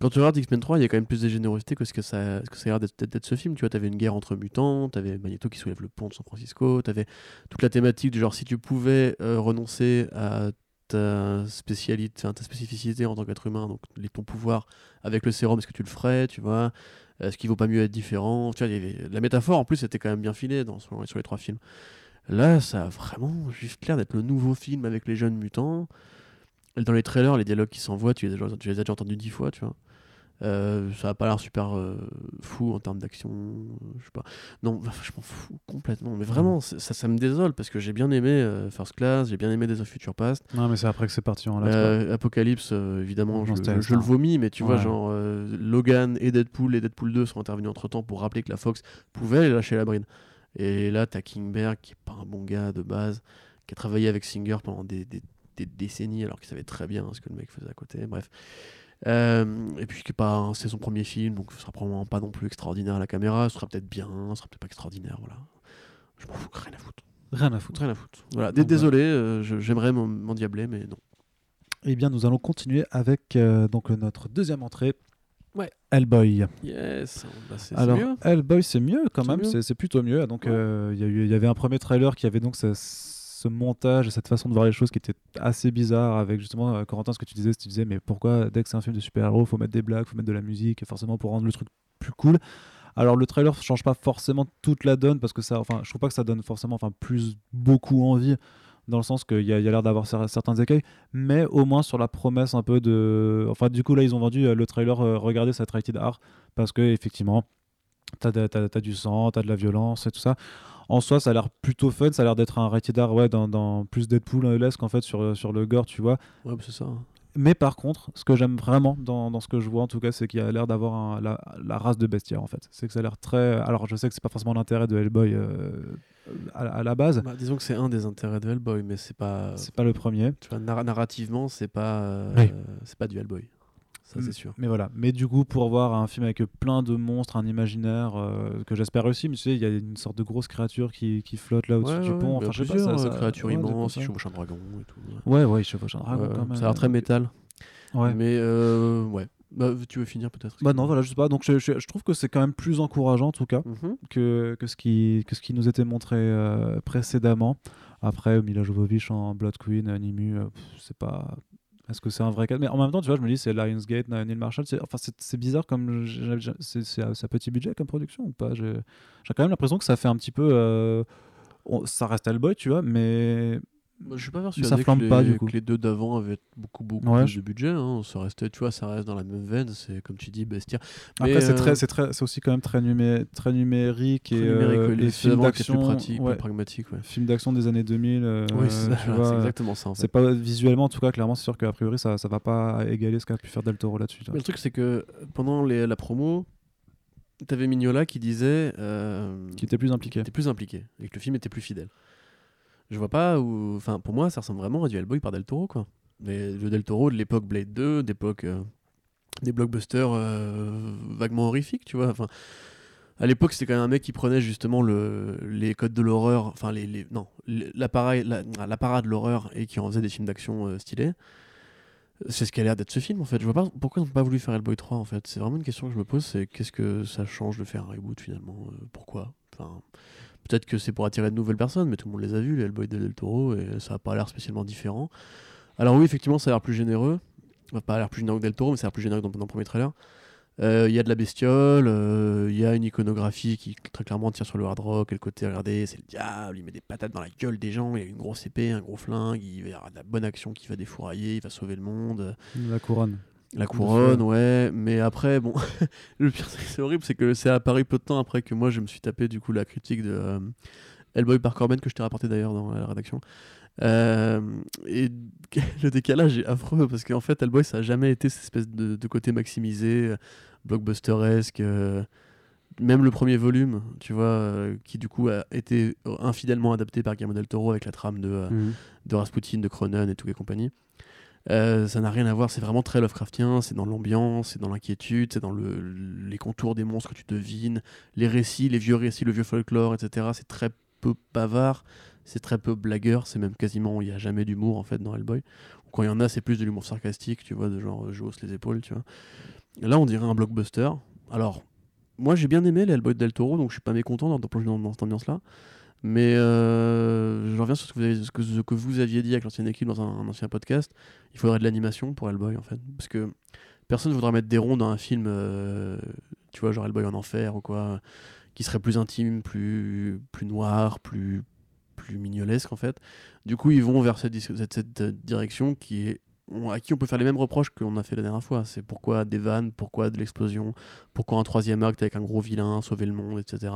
Speaker 2: Quand tu regardes X-Men 3, il y a quand même plus de générosité que ce que ça, que ça a l'air d'être, d'être ce film. Tu vois, t'avais une guerre entre mutants, t'avais Magneto qui soulève le pont de San Francisco, t'avais toute la thématique du genre si tu pouvais euh, renoncer à ta spécialité, ta spécificité en tant qu'être humain, donc les, ton pouvoir avec le sérum, est-ce que tu le ferais, tu vois? Est-ce qu'il vaut pas mieux être différent? Tu vois, la métaphore en plus était quand même bien filée dans, sur, sur les trois films. Là, ça a vraiment juste l'air d'être le nouveau film avec les jeunes mutants. Dans les trailers, les dialogues qui s'envoient, tu, tu les as déjà entendus dix fois, tu vois. Euh, ça a pas l'air super euh, fou en termes d'action, je sais pas. Non, je m'en fous complètement. Mais vraiment, c'est- ça, ça me désole parce que j'ai bien aimé euh, First Class, j'ai bien aimé Days of Future Past.
Speaker 1: Non, mais c'est après que c'est parti en.
Speaker 2: Euh, Apocalypse, euh, évidemment, je,
Speaker 1: c'était-
Speaker 2: je- je le vomis, mais tu vois, genre euh, Logan et Deadpool et Deadpool 2 sont intervenus entre temps pour rappeler que la Fox pouvait aller lâcher la bride. Et là, t'as Kingberg, qui est pas un bon gars de base, qui a travaillé avec Singer pendant des, des- des décennies, alors qu'il savait très bien ce que le mec faisait à côté. Bref. Euh, et puis, pas, c'est son premier film, donc ce sera probablement pas non plus extraordinaire à la caméra. Ce sera peut-être bien, ce sera peut-être pas extraordinaire, voilà. Je m'en fous, rien à foutre.
Speaker 1: Rien à foutre.
Speaker 2: Rien à foutre. Voilà.
Speaker 1: Donc,
Speaker 2: Désolé, euh, j'aimerais m'en- m'endiabler, mais non.
Speaker 1: Eh bien, nous allons continuer avec euh, donc notre deuxième entrée.
Speaker 2: Ouais.
Speaker 1: Hellboy.
Speaker 2: Yes, bah,
Speaker 1: Alors,
Speaker 2: mieux.
Speaker 1: Hellboy, c'est mieux quand même, c'est plutôt mieux. Donc,
Speaker 2: Ouais.
Speaker 1: euh, il y, avait un premier trailer qui avait donc ce, ce montage, cette façon de voir les choses qui était assez bizarre. Avec justement, euh, Corentin, ce que tu disais, tu disais, mais pourquoi dès que c'est un film de super-héros, faut mettre des blagues, faut mettre de la musique, forcément pour rendre le truc plus cool. Alors, le trailer change pas forcément toute la donne parce que ça, enfin, je trouve pas que ça donne forcément, enfin, plus beaucoup envie dans le sens qu'il y a, l'air d'avoir cer- certains écueils, mais au moins sur la promesse un peu de. Enfin, du coup, là, ils ont vendu euh, le trailer, euh, regardez, ça rated R, parce que effectivement, t'as de- t'as- t'as du sang, t'as de la violence et tout ça. En soi, ça a l'air plutôt fun, ça a l'air d'être un rated R, ouais, dans, dans plus Deadpool-esque en fait, sur, sur le gore, tu vois.
Speaker 2: Ouais, bah, c'est ça. hein.
Speaker 1: Mais par contre, ce que j'aime vraiment dans, dans ce que je vois en tout cas, c'est qu'il y a l'air d'avoir la, la race de bestiaire en fait. C'est que ça a l'air très. Alors je sais que c'est pas forcément l'intérêt de Hellboy euh, à, à la base,
Speaker 2: Bah, disons que c'est un des intérêts de Hellboy, mais c'est pas.
Speaker 1: c'est pas le premier.
Speaker 2: Tu vois, narra- narrativement, c'est pas. euh,
Speaker 1: Oui.
Speaker 2: c'est pas du Hellboy. Ça,
Speaker 1: Mm.
Speaker 2: c'est sûr.
Speaker 1: Mais voilà. Mais du coup, pour voir un film avec plein de monstres, un imaginaire euh, que j'espère aussi, mais tu sais, il y a une sorte de grosse créature qui, qui flotte là au-dessus
Speaker 2: Ouais,
Speaker 1: du pont. Enfin, je sais pas, ça,
Speaker 2: euh, créatures
Speaker 1: ouais,
Speaker 2: ils
Speaker 1: comme
Speaker 2: chevauchent un dragon et tout.
Speaker 1: Ouais, ouais, il chevauche un dragon
Speaker 2: Ouais,
Speaker 1: quand même.
Speaker 2: Ça a l'air très métal.
Speaker 1: Ouais.
Speaker 2: Mais euh, ouais. Bah, tu veux finir peut-être
Speaker 1: Bah non, voilà, je sais pas. Donc je, je- je trouve que c'est quand même plus encourageant en tout cas
Speaker 2: Mhm.
Speaker 1: que, que, ce, qui, que ce qui nous était montré euh, précédemment. Après, Mila Jovovich en Blood Queen, euh, Nimu, euh, pff, c'est pas. Est-ce que c'est un vrai cas? Mais en même temps, tu vois, je me dis, c'est Lionsgate, Neil Marshall. c'est- Enfin, c'est bizarre comme. C'est à, petit budget comme production ou pas? J'ai j'ai quand même l'impression que ça fait un petit peu. euh, on- ça reste Hellboy, tu vois, mais.
Speaker 2: Bah, je suis pas
Speaker 1: ça
Speaker 2: persuadé
Speaker 1: flambe
Speaker 2: que, les,
Speaker 1: pas, du coup.
Speaker 2: que les deux d'avant avaient beaucoup beaucoup
Speaker 1: Ouais,
Speaker 2: plus de budget. hein. Ça restait, tu vois, ça reste dans la même veine. C'est comme tu dis, bestiaire.
Speaker 1: Après,
Speaker 2: Mais, euh,
Speaker 1: très, c'est très, c'est aussi quand même très, numé- très numérique et
Speaker 2: très numérique,
Speaker 1: euh,
Speaker 2: ouais,
Speaker 1: les
Speaker 2: les
Speaker 1: films
Speaker 2: étaient plus
Speaker 1: d'action,
Speaker 2: pratiques,
Speaker 1: ouais,
Speaker 2: plus pragmatiques. Ouais.
Speaker 1: films d'action des années 2000. euh,
Speaker 2: oui, c'est ça,
Speaker 1: vois,
Speaker 2: exactement ça. En fait.
Speaker 1: C'est pas visuellement, en tout cas, clairement, c'est sûr qu'a priori, ça, ça va pas égaler ce qu'a pu faire Del Toro là-dessus. là.
Speaker 2: Le truc, c'est que pendant les- la promo, t'avais Mignola qui disait. euh,
Speaker 1: Qui était plus impliqué.
Speaker 2: était plus impliqué et que le film était plus fidèle. Je vois pas où. Enfin, pour moi, ça ressemble vraiment à du Hellboy par Del Toro, quoi. Mais le Del Toro de l'époque Blade 2, d'époque. euh, des blockbusters euh, vaguement horrifiques, tu vois. Enfin, à l'époque, c'était quand même un mec qui prenait justement le, les codes de l'horreur, enfin, les, non, l'appareil, la, l'apparat de l'horreur et qui en faisait des films d'action euh, stylés. C'est ce qui a l'air d'être ce film en fait. Je vois pas pourquoi ils n'ont pas voulu faire Hellboy 3 en fait. C'est vraiment une question que je me pose c'est qu'est-ce que ça change de faire un reboot finalement Pourquoi? Enfin, Peut-être que c'est pour attirer de nouvelles personnes, mais tout le monde les a vus, les Hellboy de Del Toro, et ça a pas l'air spécialement différent. Alors oui, effectivement, ça a l'air plus généreux. Enfin, pas l'air plus généreux que Del Toro, mais ça a l'air plus généreux que dans, le premier trailer. Euh, Il y a de la bestiole, euh, il y a une iconographie qui très clairement tire sur le hard rock, et le côté, regardez, c'est le diable, il met des patates dans la gueule des gens, il y a une grosse épée, un gros flingue, il y avoir de la bonne action qui va défourailler, il va sauver le monde.
Speaker 1: La couronne.
Speaker 2: La couronne, ouais, mais après, bon, le pire, c'est horrible, c'est que c'est apparu peu de temps après que moi je me suis tapé du coup la critique de euh, Hellboy par Corben que je t'ai rapporté d'ailleurs dans la rédaction. Euh, et le décalage est affreux parce qu'en fait, Hellboy ça a jamais été cette espèce de, de côté maximisé, euh, blockbusteresque. euh, même le premier volume, tu vois, qui du coup a été infidèlement adapté par Guillermo del Toro avec la trame de,
Speaker 1: Mhm.
Speaker 2: de Rasputin, de Cronen et tout et compagnie. Euh, ça n'a rien à voir, c'est vraiment très Lovecraftien, c'est dans l'ambiance, c'est dans l'inquiétude, c'est dans le, les contours des monstres que tu devines, les récits, les vieux récits, le vieux folklore, etc. C'est très peu bavard, c'est très peu blagueur, c'est même quasiment, il n'y a jamais d'humour en fait dans Hellboy. Quand il y en a, c'est plus de l'humour sarcastique, tu vois, de genre je hausse les épaules, tu vois. Là, on dirait un blockbuster. Alors, moi j'ai bien aimé les Hellboy de Del Toro, donc je suis pas mécontent dans, dans cette ambiance-là. Mais euh, je reviens sur ce que, vous avez, ce, que, vous aviez dit avec l'ancienne équipe dans un, ancien podcast. Il faudrait de l'animation pour Hellboy en fait. Parce que personne voudra mettre des ronds dans un film, euh, tu vois, genre Hellboy en enfer ou quoi, qui serait plus intime, plus, plus noir, plus, plus mignolesque en fait. Du coup, ils vont vers cette, cette, euh, direction qui est à qui on peut faire les mêmes reproches qu'on a fait la dernière fois. C'est pourquoi des vannes, pourquoi de l'explosion, pourquoi un troisième acte avec un gros vilain, sauver le monde, etc.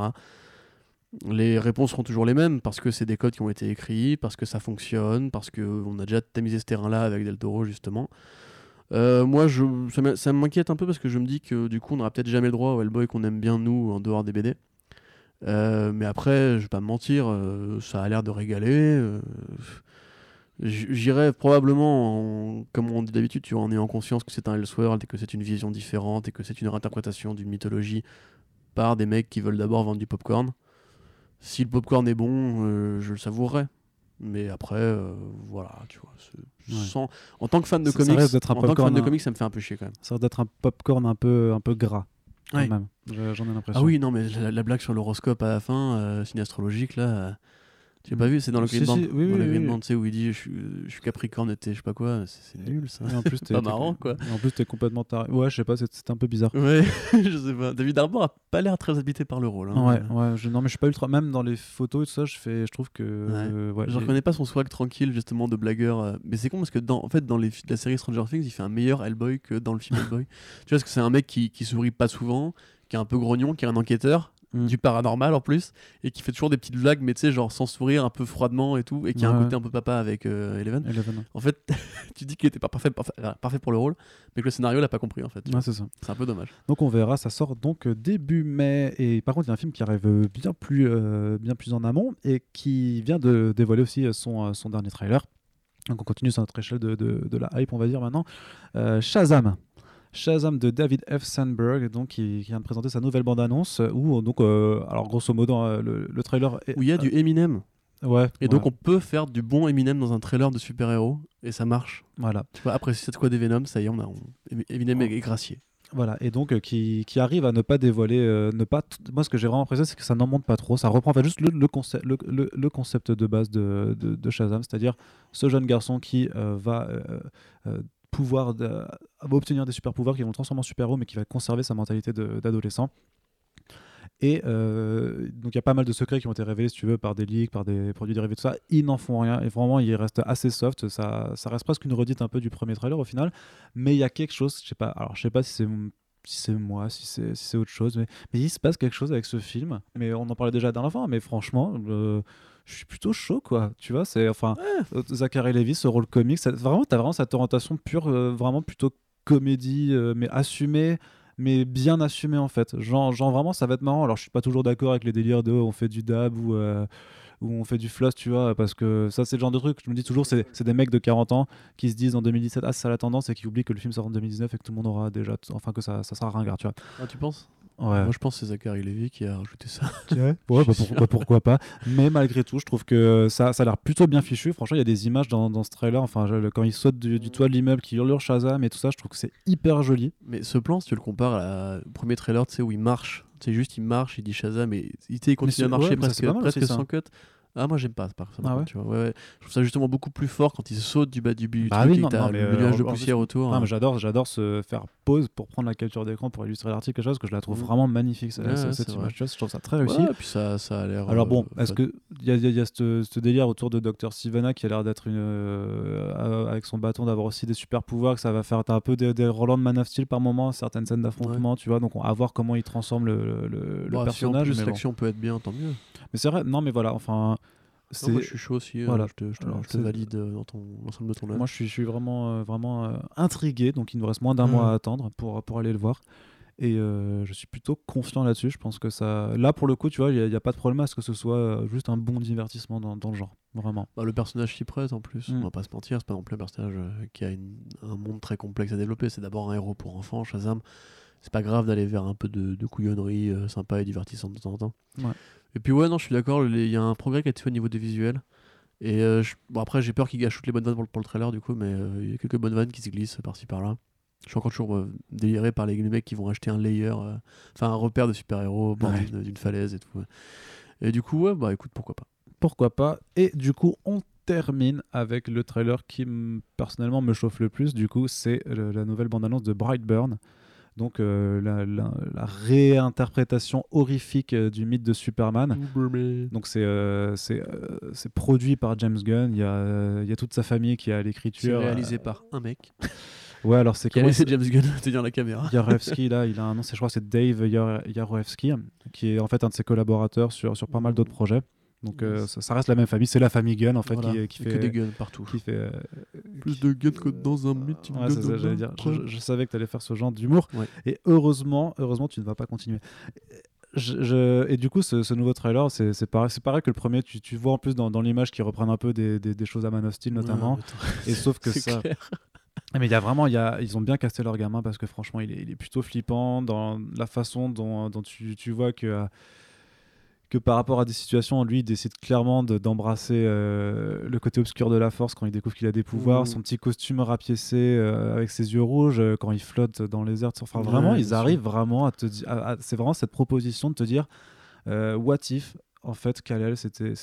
Speaker 2: Les réponses seront toujours les mêmes parce que c'est des codes qui ont été écrits, parce que ça fonctionne, parce qu'on a déjà tamisé ce terrain-là avec Del Toro justement. Euh, moi, je, ça m'inquiète un peu parce que je me dis que du coup, on n'aura peut-être jamais le droit au Hellboy qu'on aime bien nous en dehors des BD. Euh, mais après, je vais pas me mentir, euh, ça a l'air de régaler. J'irai probablement, en- comme on dit d'habitude, en ayant conscience que c'est un Elseworld et que c'est une vision différente et que c'est une réinterprétation d'une mythologie par des mecs qui veulent d'abord vendre du popcorn. Si le popcorn est bon, euh, je le savourerai. Mais après, euh, voilà, tu vois. c'est-
Speaker 1: Ouais.
Speaker 2: sans- En tant que fan de
Speaker 1: Ça- ça
Speaker 2: comics,
Speaker 1: un
Speaker 2: en tant que fan de
Speaker 1: hein.
Speaker 2: comics, ça me fait un peu chier quand même.
Speaker 1: Ça d'être un popcorn un peu, un peu gras.
Speaker 2: Ouais.
Speaker 1: J'en ai l'impression.
Speaker 2: Ah oui, non, mais la, la blague sur l'horoscope à la fin, euh, signe astrologique, là. Tu l'as pas vu C'est dans le Green Band.
Speaker 1: oui,
Speaker 2: dans
Speaker 1: oui,
Speaker 2: le Green
Speaker 1: oui.
Speaker 2: Band, tu sais, où il dit je suis, je suis Capricorne et je sais pas quoi. C'est nul ça.
Speaker 1: Et en plus,
Speaker 2: Pas marrant, quoi.
Speaker 1: et En plus, t'es complètement taré. Ouais, je sais pas, c'est- c'était un peu bizarre.
Speaker 2: Ouais, je sais pas. David Harbour a pas l'air très habité par le rôle. hein.
Speaker 1: Ouais, ouais, je, non, mais je suis pas ultra. Même dans les photos et tout ça, je, fais, je trouve que. Euh, ouais,
Speaker 2: Je reconnais pas son swag tranquille justement de blagueur. euh, Mais c'est con parce que dans, en fait, dans les, la série Stranger Things, il fait un meilleur Hellboy que dans le film Hellboy. tu vois, parce que c'est un mec qui, qui sourit pas souvent, qui est un peu grognon, qui est un enquêteur,
Speaker 1: Mm.
Speaker 2: du paranormal en plus, et qui fait toujours des petites blagues, mais tu sais, genre sans sourire, un peu froidement et tout, et qui a un
Speaker 1: Ouais.
Speaker 2: côté un peu papa avec euh, Eleven.
Speaker 1: Eleven.
Speaker 2: En fait, tu dis qu'il était pas parfait, parfait, parfait pour le rôle, mais que le scénario l'a pas compris en fait.
Speaker 1: Ouais, c'est ça.
Speaker 2: C'est un peu dommage.
Speaker 1: Donc on verra, ça sort donc début mai. Et par contre, il y a un film qui arrive euh, bien plus, euh, bien plus en amont et qui vient de dévoiler aussi euh, son, son dernier trailer. Donc on continue sur notre échelle de, de- de la hype, on va dire maintenant. Euh, Shazam. Shazam de David F. Sandberg, donc qui, qui vient de présenter sa nouvelle bande-annonce euh, où donc euh, alors grosso modo euh, le, le trailer est,
Speaker 2: Où il y a du Eminem,
Speaker 1: ouais
Speaker 2: et donc
Speaker 1: ouais,
Speaker 2: on peut faire du bon Eminem dans un trailer de super-héros, et ça marche.
Speaker 1: voilà
Speaker 2: Tu vois, après cette quoi des Venom, ça y est, on a on- Eminem est gracié.
Speaker 1: Voilà, et donc euh, qui, qui arrive à ne pas dévoiler, euh, ne pas. Moi, ce que j'ai vraiment apprécié, c'est que ça n'en monte pas trop. Ça reprend en fait juste le, le, concept, le, le- le concept de base de, de, de Shazam, c'est-à-dire ce jeune garçon qui euh, va euh, euh, pouvoir de- va obtenir des super pouvoirs qui vont transformer en super-héros, mais qui va conserver sa mentalité d'adolescent. Et euh, donc il y a pas mal de secrets qui ont été révélés, si tu veux, par des leaks, par des produits dérivés, tout ça. Ils n'en font rien. Et vraiment, ils restent assez soft. Ça, ça reste presque une redite un peu du premier trailer au final. Mais il y a quelque chose, je sais pas. Alors je sais pas si c'est si c'est moi, si c'est si autre chose, mais, il se passe quelque chose avec ce film. Mais on en parlait déjà la dernière fois. Mais franchement, euh, je suis plutôt chaud, quoi. Tu vois, c'est enfin euh, Zachary Levi, ce rôle comique, ça, vraiment, t'as vraiment cette orientation pure, euh, vraiment plutôt comédie, euh, mais assumée mais bien assumée en fait. Genre, genre vraiment, ça va être marrant. Alors, je suis pas toujours d'accord avec les délires de on fait du dab ou, euh, ou on fait du floss, tu vois, parce que ça, c'est le genre de truc. Je me dis toujours, c'est des mecs de 40 ans qui se disent en 2017, ah, c'est ça la tendance, et qui oublient que le film sort en 2019 et que tout le monde aura déjà, enfin, que ça, ça sera ringard, tu vois.
Speaker 2: Ah, tu penses?
Speaker 1: Ouais.
Speaker 2: Moi, je pense que c'est Zachary Levy qui a rajouté ça.
Speaker 1: Ouais, bah, pour- bah, pourquoi pas. Mais malgré tout, je trouve que ça, ça a l'air plutôt bien fichu. Franchement, il y a des images dans, dans ce trailer. Enfin, je- quand il saute du, du toit de l'immeuble, qui hurle Shazam et tout ça, je trouve que c'est hyper joli.
Speaker 2: Mais ce plan, si tu le compares à- au premier trailer, tu sais, où il marche, c'est juste, il marche, il dit Shazam, et il, continue à marcher
Speaker 1: ouais,
Speaker 2: presque, presque sans cut. Ah, moi, j'aime pas, par ça, par
Speaker 1: Ah ouais
Speaker 2: tu vois. Ouais, ouais. Je trouve ça justement beaucoup plus fort quand il saute du bas du but,
Speaker 1: Bah oui,
Speaker 2: et
Speaker 1: non, non,
Speaker 2: le
Speaker 1: euh,
Speaker 2: nuage de
Speaker 1: en- en
Speaker 2: poussière autour.
Speaker 1: Non,
Speaker 2: hein.
Speaker 1: mais j'adore, j'adore se faire pause pour prendre la capture d'écran pour illustrer l'article, quelque chose que je la trouve
Speaker 2: Mhm.
Speaker 1: vraiment magnifique. cette-
Speaker 2: Ouais,
Speaker 1: cette
Speaker 2: c'est
Speaker 1: image, je trouve ça très réussi.
Speaker 2: Ouais, puis ça, ça a l'air.
Speaker 1: Alors bon,
Speaker 2: euh,
Speaker 1: est-ce que il y a, y a- y a ce, délire autour de Dr Sivana qui a l'air d'être une euh, euh, avec son bâton d'avoir aussi des super pouvoirs que ça va faire t'as un peu des, des Roland de Man of Steel par moment certaines scènes d'affrontement tu vois donc on va voir comment il transforme le, le, le
Speaker 2: Bah, si en
Speaker 1: personnage
Speaker 2: plus l'action peut être bien, tant mieux.
Speaker 1: Mais c'est vrai non mais voilà enfin
Speaker 2: Non, moi, je suis chaud aussi. euh,
Speaker 1: voilà.
Speaker 2: Je te, je te-
Speaker 1: Alors,
Speaker 2: je te
Speaker 1: c'est-
Speaker 2: valide euh, dans ton l'ensemble de ton œuvre.
Speaker 1: moi je suis, je suis vraiment euh, vraiment intrigué donc il nous reste moins d'un mois à attendre pour pour aller le voir et je suis plutôt confiant là-dessus je pense que ça là pour le coup tu vois il n'y a, pas de problème à ce que ce soit juste un bon divertissement dans, dans le genre vraiment
Speaker 2: Bah, le personnage s'y prête en plus,
Speaker 1: Mm.
Speaker 2: on va pas se mentir, c'est pas non plus un personnage qui a une- un monde très complexe à développer, c'est d'abord un héros pour enfants, Shazam. C'est pas grave d'aller vers un peu de, de couillonnerie euh, sympa et divertissante de temps en temps.
Speaker 1: Ouais.
Speaker 2: Et puis ouais, non, je suis d'accord, il y a un progrès qui a été fait au niveau des visuels. Et euh, je- bon, après, j'ai peur qu'ils gâchent toutes les bonnes vannes pour, le- pour le trailer du coup, mais euh, il y a quelques bonnes vannes qui se glissent par-ci par-là. Je suis encore toujours déliré par les, les mecs qui vont acheter un layer, enfin un repère de super-héros au bord
Speaker 1: Ouais.
Speaker 2: d'une- falaise et tout. ouais. Et du coup, ouais, bah écoute, pourquoi pas.
Speaker 1: pourquoi pas. Et du coup, on termine avec le trailer qui personnellement me chauffe le plus. Du coup, c'est la nouvelle bande-annonce de Brightburn. Donc euh, la, la- la réinterprétation horrifique euh, du mythe de Superman. Donc c'est euh, c'est euh, c'est produit par James Gunn. Il y a, il y a toute sa famille qui est à
Speaker 2: C'est
Speaker 1: l'écriture.
Speaker 2: réalisé par un mec
Speaker 1: Ouais, alors c'est
Speaker 2: qui a laissé James Gunn tenir la caméra.
Speaker 1: Yarevsky, là, il a un nom, c'est- je crois c'est Dave Yar- Yarevsky, qui est en fait un de ses collaborateurs sur, sur pas mal d'autres projets. Donc euh, ça, ça reste la même famille, c'est la famille Gunn en fait
Speaker 2: Voilà.
Speaker 1: qui, qui
Speaker 2: Il y a
Speaker 1: fait.
Speaker 2: que des guns partout.
Speaker 1: qui fait euh,
Speaker 2: Plus de guns que dans un meeting.
Speaker 1: ouais, c'est ça, j'allais dire. Je, savais que tu allais faire ce genre d'humour.
Speaker 2: Ouais.
Speaker 1: Et heureusement, heureusement, tu ne vas pas continuer. Je- je- et du coup, ce, ce nouveau trailer, c'est c'est pareil, pareil que le premier. Tu, tu vois en plus dans, dans l'image qui reprennent un peu des, des- des choses à Man of Steel notamment. et sauf que ça,
Speaker 2: clair.
Speaker 1: Ah, Mais il y a vraiment, il y a, ils ont bien casté leur gamin parce que franchement, il est, il est plutôt flippant dans la façon dont, dont tu, tu vois que, euh, que par rapport à des situations, lui, il décide clairement de- d'embrasser euh, le côté obscur de la force quand il découvre qu'il a des pouvoirs,
Speaker 2: Mhm.
Speaker 1: son petit costume rapiécé euh, avec ses yeux rouges euh, quand il flotte dans les airs. Enfin,
Speaker 2: Ouais,
Speaker 1: vraiment, ils
Speaker 2: sûr.
Speaker 1: arrivent vraiment à te dire, c'est vraiment cette proposition de te dire, what if en fait, Kal-El, c'était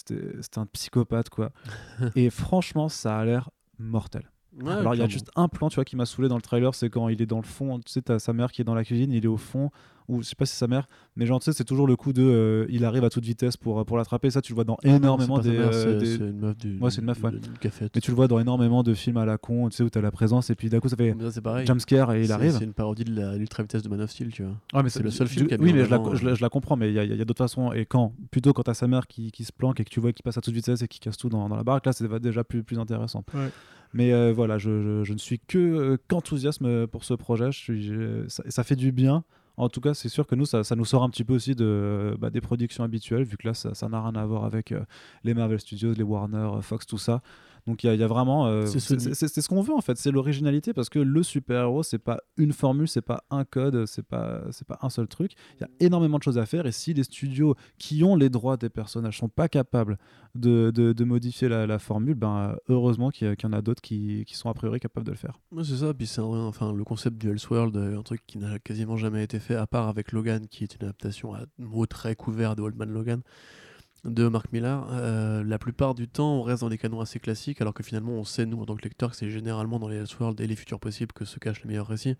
Speaker 1: un psychopathe, quoi. Et franchement, ça a l'air mortel.
Speaker 2: Ouais,
Speaker 1: Alors il y a juste un plan tu vois qui m'a saoulé dans le trailer, c'est quand il est dans le fond, tu sais t'as sa mère qui est dans la cuisine, il est au fond ou je sais pas si c'est sa mère, mais genre tu sais c'est toujours le coup de euh, il arrive à toute vitesse pour pour l'attraper, ça tu le vois dans énormément
Speaker 2: C'est pas sa
Speaker 1: des, euh,
Speaker 2: c'est-
Speaker 1: des-
Speaker 2: c'est une meuf du.
Speaker 1: Ouais, c'est une meuf, ouais. mais tu le vois dans énormément de films à la con, tu sais où t'as la présence et puis d'un coup ça fait jumpscare et il arrive.
Speaker 2: C'est une parodie de l'ultra vitesse de Man of Steel, tu vois.
Speaker 1: Ouais, mais
Speaker 2: c'est le seul film qui a
Speaker 1: Oui, mais je la,
Speaker 2: avant,
Speaker 1: je la-
Speaker 2: euh,
Speaker 1: je la comprends, mais il y a, il y a d'autres façons. Et quand Plutôt quand t'as sa mère qui, qui se planque et que tu vois qu'il passe à toute vitesse et qui casse tout dans, dans la baraque, là, c'est déjà plus, plus intéressant.
Speaker 2: Ouais.
Speaker 1: Mais euh, voilà, je, ne suis que euh, qu'enthousiasme pour ce projet. Ça, fait du bien. En tout cas, c'est sûr que nous, ça, nous sort un petit peu aussi de, bah, des productions habituelles, vu que là, ça n'a rien à voir avec euh, les Marvel Studios, les Warner, euh, Fox, tout ça. Donc il y, a- il y a vraiment. euh,
Speaker 2: C'est
Speaker 1: ce qu'on veut en fait, c'est l'originalité parce que le super-héros, c'est pas une formule, c'est pas un code, c'est pas, pas un seul truc. Il y a énormément de choses à faire et si les studios qui ont les droits des personnages sont pas capables de, de- de modifier la, la formule, ben, heureusement qu'il y, en a d'autres qui, qui sont a priori capables de le faire.
Speaker 2: Ouais, c'est ça, puis c'est enfin, le concept du Elseworld, un truc qui n'a quasiment jamais été fait, à part avec Logan, qui est une adaptation à mots très couverts de Old Man Logan de Mark Millar. Euh, la plupart du temps, on reste dans des canons assez classiques, alors que finalement, on sait, nous, en tant que lecteurs, que c'est généralement dans les Elseworlds et les futurs possibles que se cachent les meilleurs récits.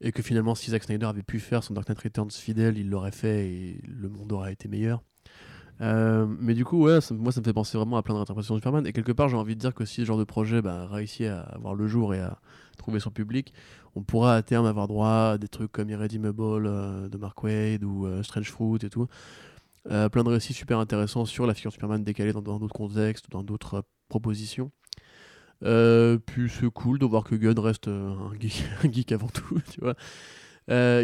Speaker 2: Et que finalement, si Zack Snyder avait pu faire son Dark Knight Returns fidèle, il l'aurait fait et le monde aurait été meilleur. Euh, mais du coup, ouais, ça- moi ça me fait penser vraiment à plein de réinterprétations de Superman. Et quelque part, j'ai envie de dire que si ce genre de projet bah, réussit à avoir le jour et à trouver son public, on pourra à terme avoir droit à des trucs comme Irredeemable euh, de Mark Wade ou euh, Strange Fruit et tout. Euh, plein de récits super intéressants sur la figure Superman décalée dans d'autres contextes dans d'autres euh, propositions. Euh, puis c'est cool de voir que Gunn reste un, geek, avant tout, tu vois,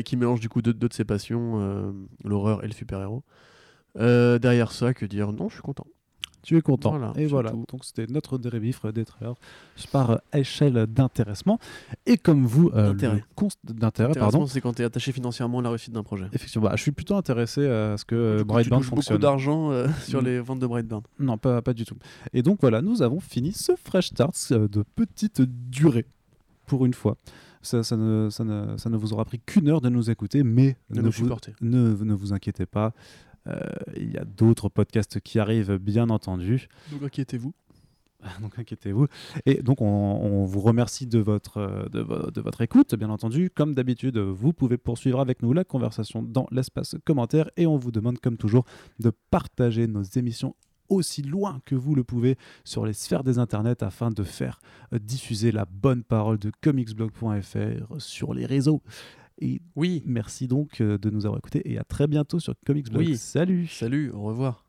Speaker 2: qui mélange du coup deux, de ses passions, l'horreur et le super-héros. Derrière ça, que dire? Non, je suis content.
Speaker 1: Tu es content.
Speaker 2: Voilà,
Speaker 1: et voilà.
Speaker 2: tout.
Speaker 1: Donc c'était notre dérébifre des trailers par euh, échelle d'intéressement. Et comme vous, euh,
Speaker 2: D'intérêt.
Speaker 1: d'intérêt, pardon.
Speaker 2: c'est quand tu es attaché financièrement à la réussite d'un projet.
Speaker 1: Effectivement, bah, je suis plutôt intéressé à ce que euh,
Speaker 2: Du coup, tu
Speaker 1: Brightburn
Speaker 2: beaucoup
Speaker 1: fonctionne.
Speaker 2: d'argent euh, sur les ventes de Brightburn.
Speaker 1: Non, pas, pas du tout. Et donc voilà, nous avons fini ce Fresh Starts euh, de petite durée, pour une fois. Ça, ça ne, ça, ne, ça ne vous aura pris qu'une heure de nous écouter, mais vous, ne vous inquiétez pas. Euh, il y a d'autres podcasts qui arrivent, bien entendu.
Speaker 2: Donc inquiétez-vous.
Speaker 1: donc inquiétez-vous. Et donc on, on vous remercie de votre, euh, de, vo- de votre écoute, bien entendu. Comme d'habitude, vous pouvez poursuivre avec nous la conversation dans l'espace commentaire et on vous demande comme toujours de partager nos émissions aussi loin que vous le pouvez sur les sphères des internets afin de faire diffuser la bonne parole de comicsblog.fr sur les réseaux. Et
Speaker 2: Oui.
Speaker 1: merci donc euh, de nous avoir écoutés et à très bientôt sur Comicsblog.
Speaker 2: Oui.
Speaker 1: Salut
Speaker 2: Salut, au revoir.